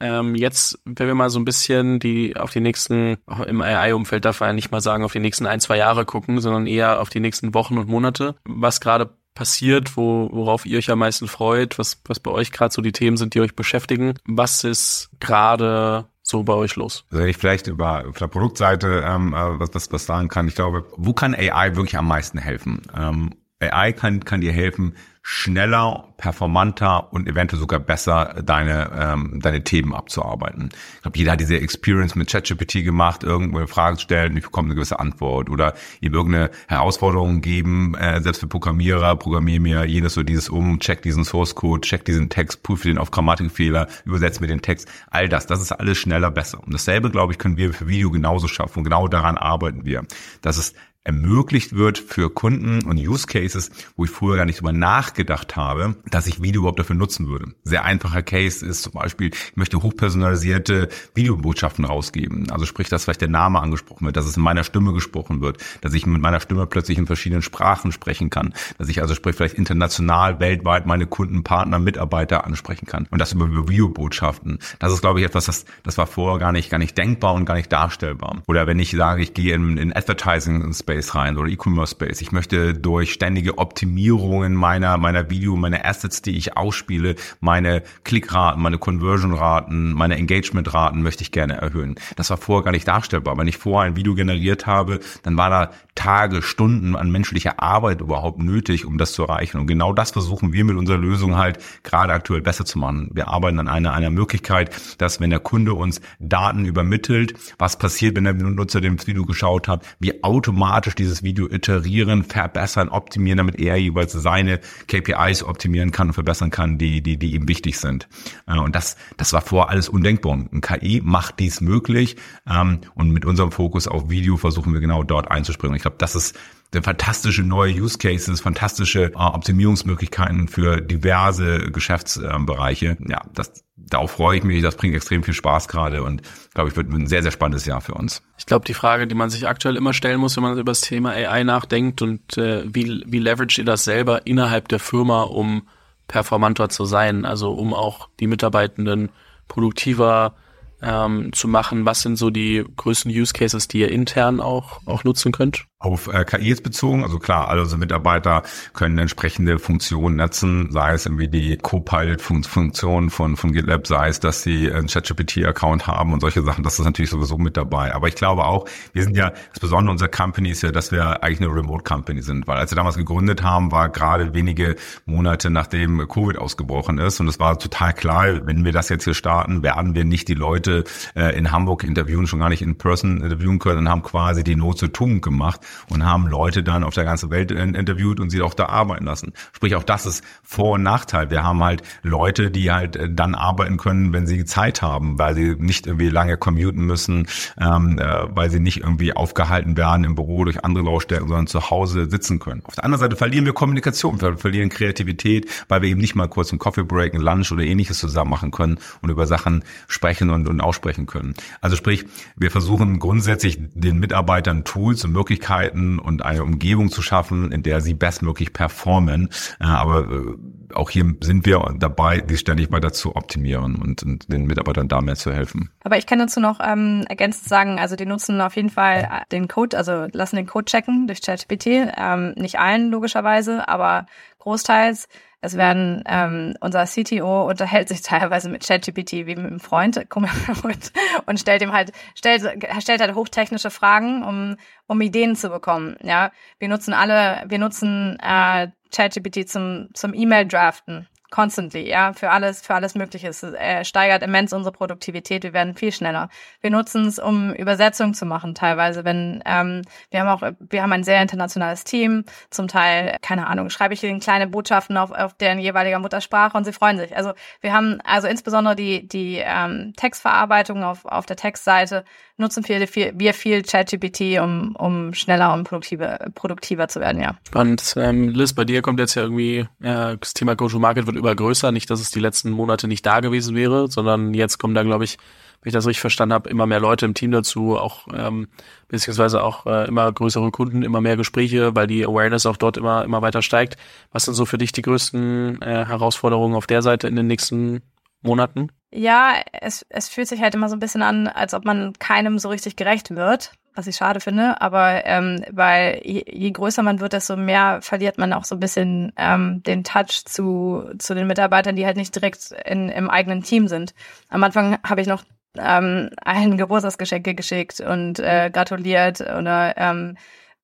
ähm, jetzt, wenn wir mal so ein bisschen die auf die nächsten, im AI-Umfeld darf man ja nicht mal sagen, auf die nächsten ein, zwei Jahre gucken, sondern eher auf die nächsten Wochen und Monate, was gerade passiert, wo, worauf ihr euch am meisten freut, was, was bei euch gerade so die Themen sind, die euch beschäftigen. Was ist gerade so bei euch los? Also wenn ich vielleicht über auf der Produktseite ähm, äh, was, was, was sagen kann, ich glaube, wo kann AI wirklich am meisten helfen? Ähm, AI kann, kann dir helfen, schneller, performanter und eventuell sogar besser deine, ähm, deine Themen abzuarbeiten. Ich glaube, jeder hat diese Experience mit ChatGPT gemacht, irgendwo Fragen stellen, ich bekomme eine gewisse Antwort oder ihm irgendeine Herausforderung geben, äh, selbst für Programmierer, programmiere mir jenes oder dieses um, check diesen Source Code, check diesen Text, prüfe den auf Grammatikfehler, übersetze mir den Text, all das, das ist alles schneller besser. Und dasselbe, glaube ich, können wir für Video genauso schaffen und genau daran arbeiten wir. Das ist ermöglicht wird für Kunden und Use Cases, wo ich früher gar nicht drüber nachgedacht habe, dass ich Video überhaupt dafür nutzen würde. Sehr einfacher Case ist zum Beispiel, ich möchte hochpersonalisierte Videobotschaften rausgeben. Also sprich, dass vielleicht der Name angesprochen wird, dass es in meiner Stimme gesprochen wird, dass ich mit meiner Stimme plötzlich in verschiedenen Sprachen sprechen kann, dass ich also sprich vielleicht international, weltweit meine Kunden, Partner, Mitarbeiter ansprechen kann. Und das über Videobotschaften. Das ist, glaube ich, etwas, das, das war vorher gar nicht, gar nicht denkbar und gar nicht darstellbar. Oder wenn ich sage, ich gehe in, in Advertising Space Space rein oder E-Commerce Space. Ich möchte durch ständige Optimierungen meiner, meiner Video, meiner Assets, die ich ausspiele, meine Klickraten, meine Conversion-Raten, meine Engagement-Raten möchte ich gerne erhöhen. Das war vorher gar nicht darstellbar. Wenn ich vorher ein Video generiert habe, dann war da Tage, Stunden an menschlicher Arbeit überhaupt nötig, um das zu erreichen. Und genau das versuchen wir mit unserer Lösung halt gerade aktuell besser zu machen. Wir arbeiten an einer, einer Möglichkeit, dass wenn der Kunde uns Daten übermittelt, was passiert, wenn der Nutzer dem Video geschaut hat, wir automatisch dieses Video iterieren, verbessern, optimieren, damit er jeweils seine KPIs optimieren kann und verbessern kann, die, die, die ihm wichtig sind. Äh, und das, das war vorher alles undenkbar. Und KI macht dies möglich. Ähm, und mit unserem Fokus auf Video versuchen wir genau dort einzuspringen. Ich glaube, das ist fantastische neue Use Cases, fantastische äh, Optimierungsmöglichkeiten für diverse Geschäftsbereiche. Ja, das, darauf freue ich mich. Das bringt extrem viel Spaß gerade und glaube ich wird ein sehr, sehr spannendes Jahr für uns. Ich glaube, die Frage, die man sich aktuell immer stellen muss, wenn man über das Thema AI nachdenkt und äh, wie, wie leverage ihr das selber innerhalb der Firma, um performanter zu sein, also um auch die Mitarbeitenden produktiver ähm, zu machen. Was sind so die größten Use Cases, die ihr intern auch, auch nutzen könnt? Auf äh, KIs bezogen. Also klar, alle unsere Mitarbeiter können entsprechende Funktionen nutzen, sei es irgendwie die Copilot-Funktion von, von GitLab, sei es, dass sie einen ChatGPT-Account haben und solche Sachen. Das ist natürlich sowieso mit dabei. Aber ich glaube auch, wir sind ja, das Besondere unserer Company ist ja, dass wir eigentlich eine Remote-Company sind. Weil als wir damals gegründet haben, war gerade wenige Monate nachdem Covid ausgebrochen ist. Und es war total klar, wenn wir das jetzt hier starten, werden wir nicht die Leute äh, in Hamburg interviewen, schon gar nicht in person interviewen können und haben quasi die Not zu tun gemacht und haben Leute dann auf der ganzen Welt interviewt und sie auch da arbeiten lassen. Sprich, auch das ist Vor- und Nachteil. Wir haben halt Leute, die halt äh, dann arbeiten können, wenn sie Zeit haben, weil sie nicht irgendwie lange commuten müssen, ähm, äh, weil sie nicht irgendwie aufgehalten werden im Büro durch andere Lautstärken, sondern zu Hause sitzen können. Auf der anderen Seite verlieren wir Kommunikation, wir verlieren Kreativität, weil wir eben nicht mal kurz einen Coffee Break, einen Lunch oder ähnliches zusammen machen können und über Sachen sprechen und, und aussprechen können. Also sprich, wir versuchen grundsätzlich den Mitarbeitern Tools und Möglichkeiten Möglichkeiten und eine Umgebung zu schaffen, in der sie bestmöglich performen. Äh, aber äh, auch hier sind wir dabei, die ständig weiter zu optimieren und, den Mitarbeitern da mehr zu helfen. Aber ich kann dazu noch ähm, ergänzend sagen, also die nutzen auf jeden Fall den Code, also lassen den Code checken durch ChatGPT. Ähm, nicht allen logischerweise, aber großteils. Es werden, ähm, unser CTO unterhält sich [LAUGHS] teilweise mit ChatGPT wie mit einem Freund und, [LAUGHS] und stellt ihm halt, stellt, stellt halt hochtechnische Fragen, um, um Ideen zu bekommen. Ja, wir nutzen alle, wir nutzen äh, ChatGPT zum, zum E-Mail-Draften constantly, ja, für alles, für alles Mögliche. Es äh, steigert immens unsere Produktivität. Wir werden viel schneller. Wir nutzen es, um Übersetzungen zu machen, teilweise. Wenn ähm, wir haben auch, wir haben ein sehr internationales Team. Zum Teil, keine Ahnung, schreibe ich ihnen kleine Botschaften auf, auf deren jeweiliger Muttersprache und sie freuen sich. Also wir haben also insbesondere die die ähm, Textverarbeitung auf auf der Textseite nutzen viele, viel, wir viel ChatGPT, um, um schneller und produktiver, produktiver zu werden, ja. Spannend. Ähm, Liz, bei dir kommt jetzt ja irgendwie, äh, das Thema Go-to-Market wird immer größer. Nicht, dass es die letzten Monate nicht da gewesen wäre, sondern jetzt kommen da, glaube ich, wenn ich das richtig verstanden habe, immer mehr Leute im Team dazu, auch ähm, beziehungsweise auch äh, immer größere Kunden, immer mehr Gespräche, weil die Awareness auch dort immer immer weiter steigt. Was sind so für dich die größten äh, Herausforderungen auf der Seite in den nächsten Monaten? Ja, es, es fühlt sich halt immer so ein bisschen an, als ob man keinem so richtig gerecht wird, was ich schade finde. Aber ähm, weil je, je größer man wird, desto mehr verliert man auch so ein bisschen ähm, den Touch zu, zu den Mitarbeitern, die halt nicht direkt in, im eigenen Team sind. Am Anfang habe ich noch ähm, ein Geburtstagsgeschenke geschickt und äh, gratuliert oder ähm,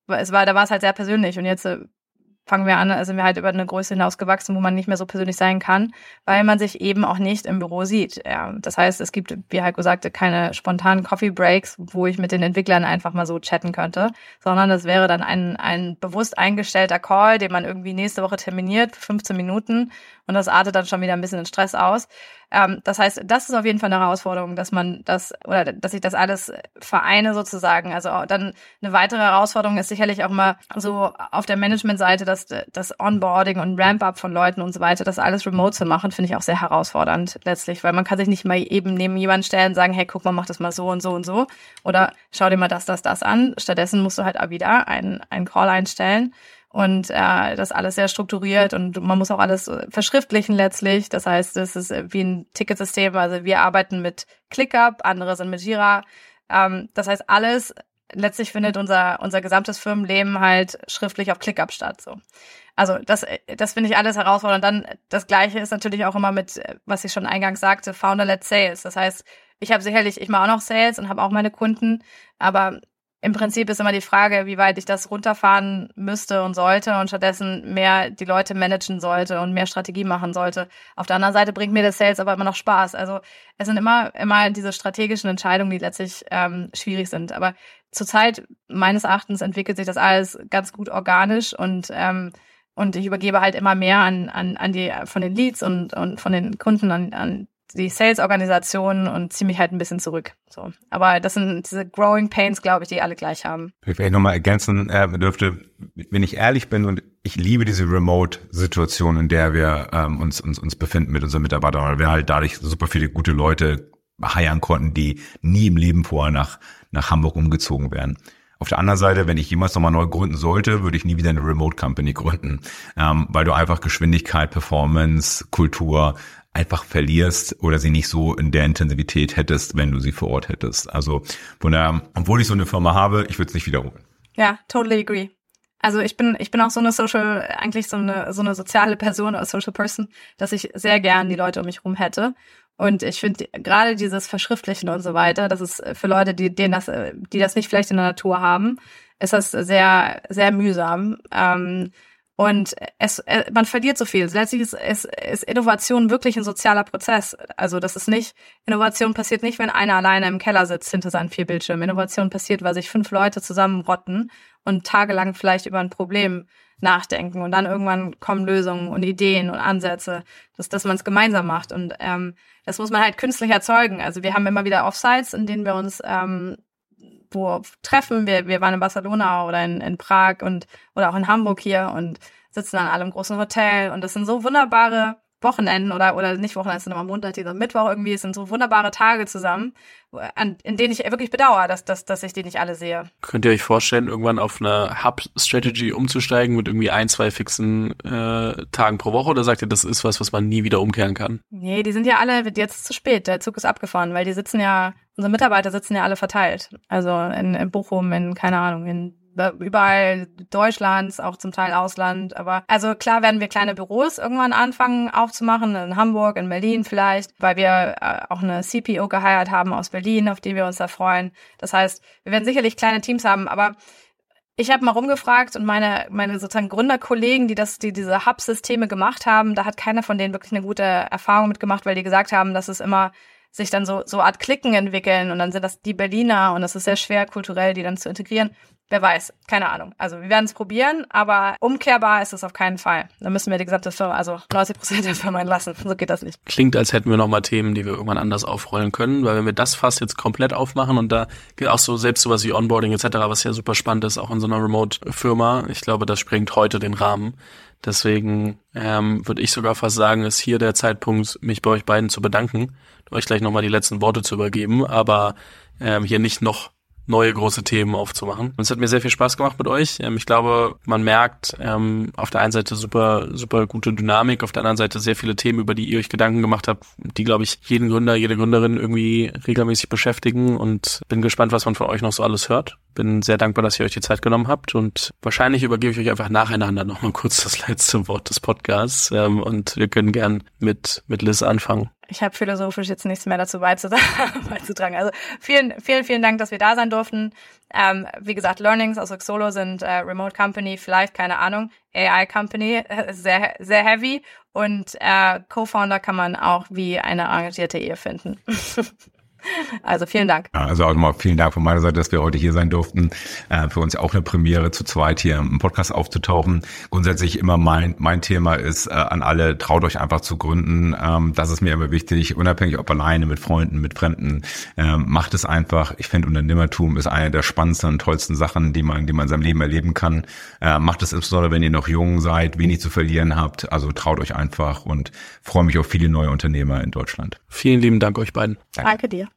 es war, da war es halt sehr persönlich und jetzt äh, fangen wir an, sind wir halt über eine Größe hinaus gewachsen, wo man nicht mehr so persönlich sein kann, weil man sich eben auch nicht im Büro sieht. Ja, das heißt, es gibt, wie Heiko sagte, keine spontanen Coffee Breaks, wo ich mit den Entwicklern einfach mal so chatten könnte, sondern das wäre dann ein, ein bewusst eingestellter Call, den man irgendwie nächste Woche terminiert für 15 Minuten und das artet dann schon wieder ein bisschen in Stress aus. Ähm, das heißt, das ist auf jeden Fall eine Herausforderung, dass man das oder dass ich das alles vereine sozusagen. Also dann eine weitere Herausforderung ist sicherlich auch mal so auf der Managementseite, dass das Onboarding und Ramp-up von Leuten und so weiter, das alles remote zu machen, finde ich auch sehr herausfordernd letztlich, weil man kann sich nicht mal eben neben jemanden stellen und sagen, hey, guck mal, mach das mal so und so und so oder schau dir mal das, das, das an. Stattdessen musst du halt auch wieder einen, einen Call einstellen und äh, das alles sehr strukturiert und man muss auch alles äh, verschriftlichen letztlich. Das heißt, es ist wie ein Ticketsystem. Also wir arbeiten mit ClickUp, andere sind mit Jira. Ähm, das heißt, alles letztlich findet unser unser gesamtes Firmenleben halt schriftlich auf ClickUp statt. So. Also das, das finde ich alles herausfordernd. Dann das Gleiche ist natürlich auch immer mit, was ich schon eingangs sagte, Founder-led Sales. Das heißt, ich habe sicherlich, ich mache auch noch Sales und habe auch meine Kunden, aber im Prinzip ist immer die Frage, wie weit ich das runterfahren müsste und sollte und stattdessen mehr die Leute managen sollte und mehr Strategie machen sollte. Auf der anderen Seite bringt mir das Sales aber immer noch Spaß. Also es sind immer, immer diese strategischen Entscheidungen, die letztlich ähm, schwierig sind. Aber zurzeit, meines Erachtens, entwickelt sich das alles ganz gut organisch und ähm, und ich übergebe halt immer mehr an, an, an die von den Leads und, und von den Kunden an, an die Sales-Organisation und ziehe mich halt ein bisschen zurück. So. Aber das sind diese Growing Pains, glaube ich, die alle gleich haben. Ich vielleicht nochmal ergänzen äh, dürfte, wenn ich ehrlich bin und ich liebe diese Remote-Situation, in der wir ähm, uns, uns, uns befinden mit unseren Mitarbeitern, weil wir halt dadurch super viele gute Leute heiern konnten, die nie im Leben vorher nach, nach Hamburg umgezogen wären. Auf der anderen Seite, wenn ich jemals nochmal neu gründen sollte, würde ich nie wieder eine Remote Company gründen, ähm, weil du einfach Geschwindigkeit, Performance, Kultur einfach verlierst oder sie nicht so in der Intensivität hättest, wenn du sie vor Ort hättest. Also von daher, obwohl ich so eine Firma habe, ich würde es nicht wiederholen. Ja, totally agree. Also ich bin, ich bin auch so eine Social, eigentlich so eine, so eine soziale Person oder Social Person, dass ich sehr gern die Leute um mich rum hätte. Und ich finde gerade dieses Verschriftlichen und so weiter, das ist für Leute, die, denen das, die das nicht vielleicht in der Natur haben, ist das sehr, sehr mühsam. Ähm, und es, äh, man verliert so viel. Letztlich ist, ist, ist Innovation wirklich ein sozialer Prozess. Also das ist nicht, Innovation passiert nicht, wenn einer alleine im Keller sitzt hinter seinen vier Bildschirmen. Innovation passiert, weil sich fünf Leute zusammenrotten und tagelang vielleicht über ein Problem nachdenken und dann irgendwann kommen Lösungen und Ideen und Ansätze, dass, dass man es gemeinsam macht. Und ähm, das muss man halt künstlich erzeugen. Also wir haben immer wieder Offsites, in denen wir uns ähm, wo treffen. Wir, wir waren in Barcelona oder in, in Prag und oder auch in Hamburg hier und sitzen an einem großen Hotel. Und das sind so wunderbare Wochenenden oder, oder nicht Wochenenden, sondern am Montag, dieser Mittwoch irgendwie, es sind so wunderbare Tage zusammen, an, in denen ich wirklich bedauere, dass, dass, dass ich die nicht alle sehe. Könnt ihr euch vorstellen, irgendwann auf eine Hub-Strategy umzusteigen mit irgendwie ein, zwei fixen äh, Tagen pro Woche oder sagt ihr, das ist was, was man nie wieder umkehren kann? Nee, die sind ja alle jetzt zu spät. Der Zug ist abgefahren, weil die sitzen ja, unsere Mitarbeiter sitzen ja alle verteilt. Also in, in Bochum, in, keine Ahnung, in überall Deutschlands, auch zum Teil Ausland. Aber also klar werden wir kleine Büros irgendwann anfangen aufzumachen, in Hamburg, in Berlin vielleicht, weil wir äh, auch eine CPO geheiert haben aus Berlin, auf die wir uns da freuen. Das heißt, wir werden sicherlich kleine Teams haben, aber ich habe mal rumgefragt und meine, meine sozusagen Gründerkollegen, die das, die diese Hub-Systeme gemacht haben, da hat keiner von denen wirklich eine gute Erfahrung mitgemacht, weil die gesagt haben, dass es immer sich dann so, so Art Klicken entwickeln und dann sind das die Berliner und es ist sehr schwer kulturell, die dann zu integrieren. Wer weiß, keine Ahnung. Also wir werden es probieren, aber umkehrbar ist es auf keinen Fall. Da müssen wir die gesamte Firma, also 90 Prozent der Firma entlassen. So geht das nicht. Klingt, als hätten wir nochmal Themen, die wir irgendwann anders aufrollen können, weil wenn wir das fast jetzt komplett aufmachen und da geht auch so selbst sowas wie Onboarding etc., was ja super spannend ist, auch in so einer Remote-Firma, ich glaube, das sprengt heute den Rahmen. Deswegen ähm, würde ich sogar fast sagen, ist hier der Zeitpunkt, mich bei euch beiden zu bedanken, euch gleich nochmal die letzten Worte zu übergeben, aber ähm, hier nicht noch neue große Themen aufzumachen. Und es hat mir sehr viel Spaß gemacht mit euch. Ähm, ich glaube, man merkt ähm, auf der einen Seite super, super gute Dynamik, auf der anderen Seite sehr viele Themen, über die ihr euch Gedanken gemacht habt, die, glaube ich, jeden Gründer, jede Gründerin irgendwie regelmäßig beschäftigen und bin gespannt, was man von euch noch so alles hört. Bin sehr dankbar, dass ihr euch die Zeit genommen habt und wahrscheinlich übergebe ich euch einfach nacheinander nochmal kurz das letzte Wort des Podcasts ähm, und wir können gern mit, mit Liz anfangen. Ich habe philosophisch jetzt nichts mehr dazu [LAUGHS] beizutragen. Also vielen, vielen, vielen Dank, dass wir da sein durften. Ähm, wie gesagt, Learnings aus Xolo sind äh, Remote Company, vielleicht, keine Ahnung, AI Company, äh, sehr, sehr heavy. Und äh, Co-Founder kann man auch wie eine engagierte Ehe finden. [LAUGHS] Also vielen Dank. Also auch nochmal vielen Dank von meiner Seite, dass wir heute hier sein durften. Äh, für uns auch eine Premiere, zu zweit hier im Podcast aufzutauchen. Grundsätzlich immer mein, mein Thema ist äh, an alle, traut euch einfach zu gründen. Ähm, das ist mir immer wichtig, unabhängig ob alleine, mit Freunden, mit Fremden. Ähm, macht es einfach. Ich finde, Unternehmertum ist eine der spannendsten und tollsten Sachen, die man, die man in seinem Leben erleben kann. Äh, macht es insbesondere, wenn ihr noch jung seid, wenig zu verlieren habt. Also traut euch einfach und freue mich auf viele neue Unternehmer in Deutschland. Vielen lieben Dank euch beiden. Danke, Danke dir.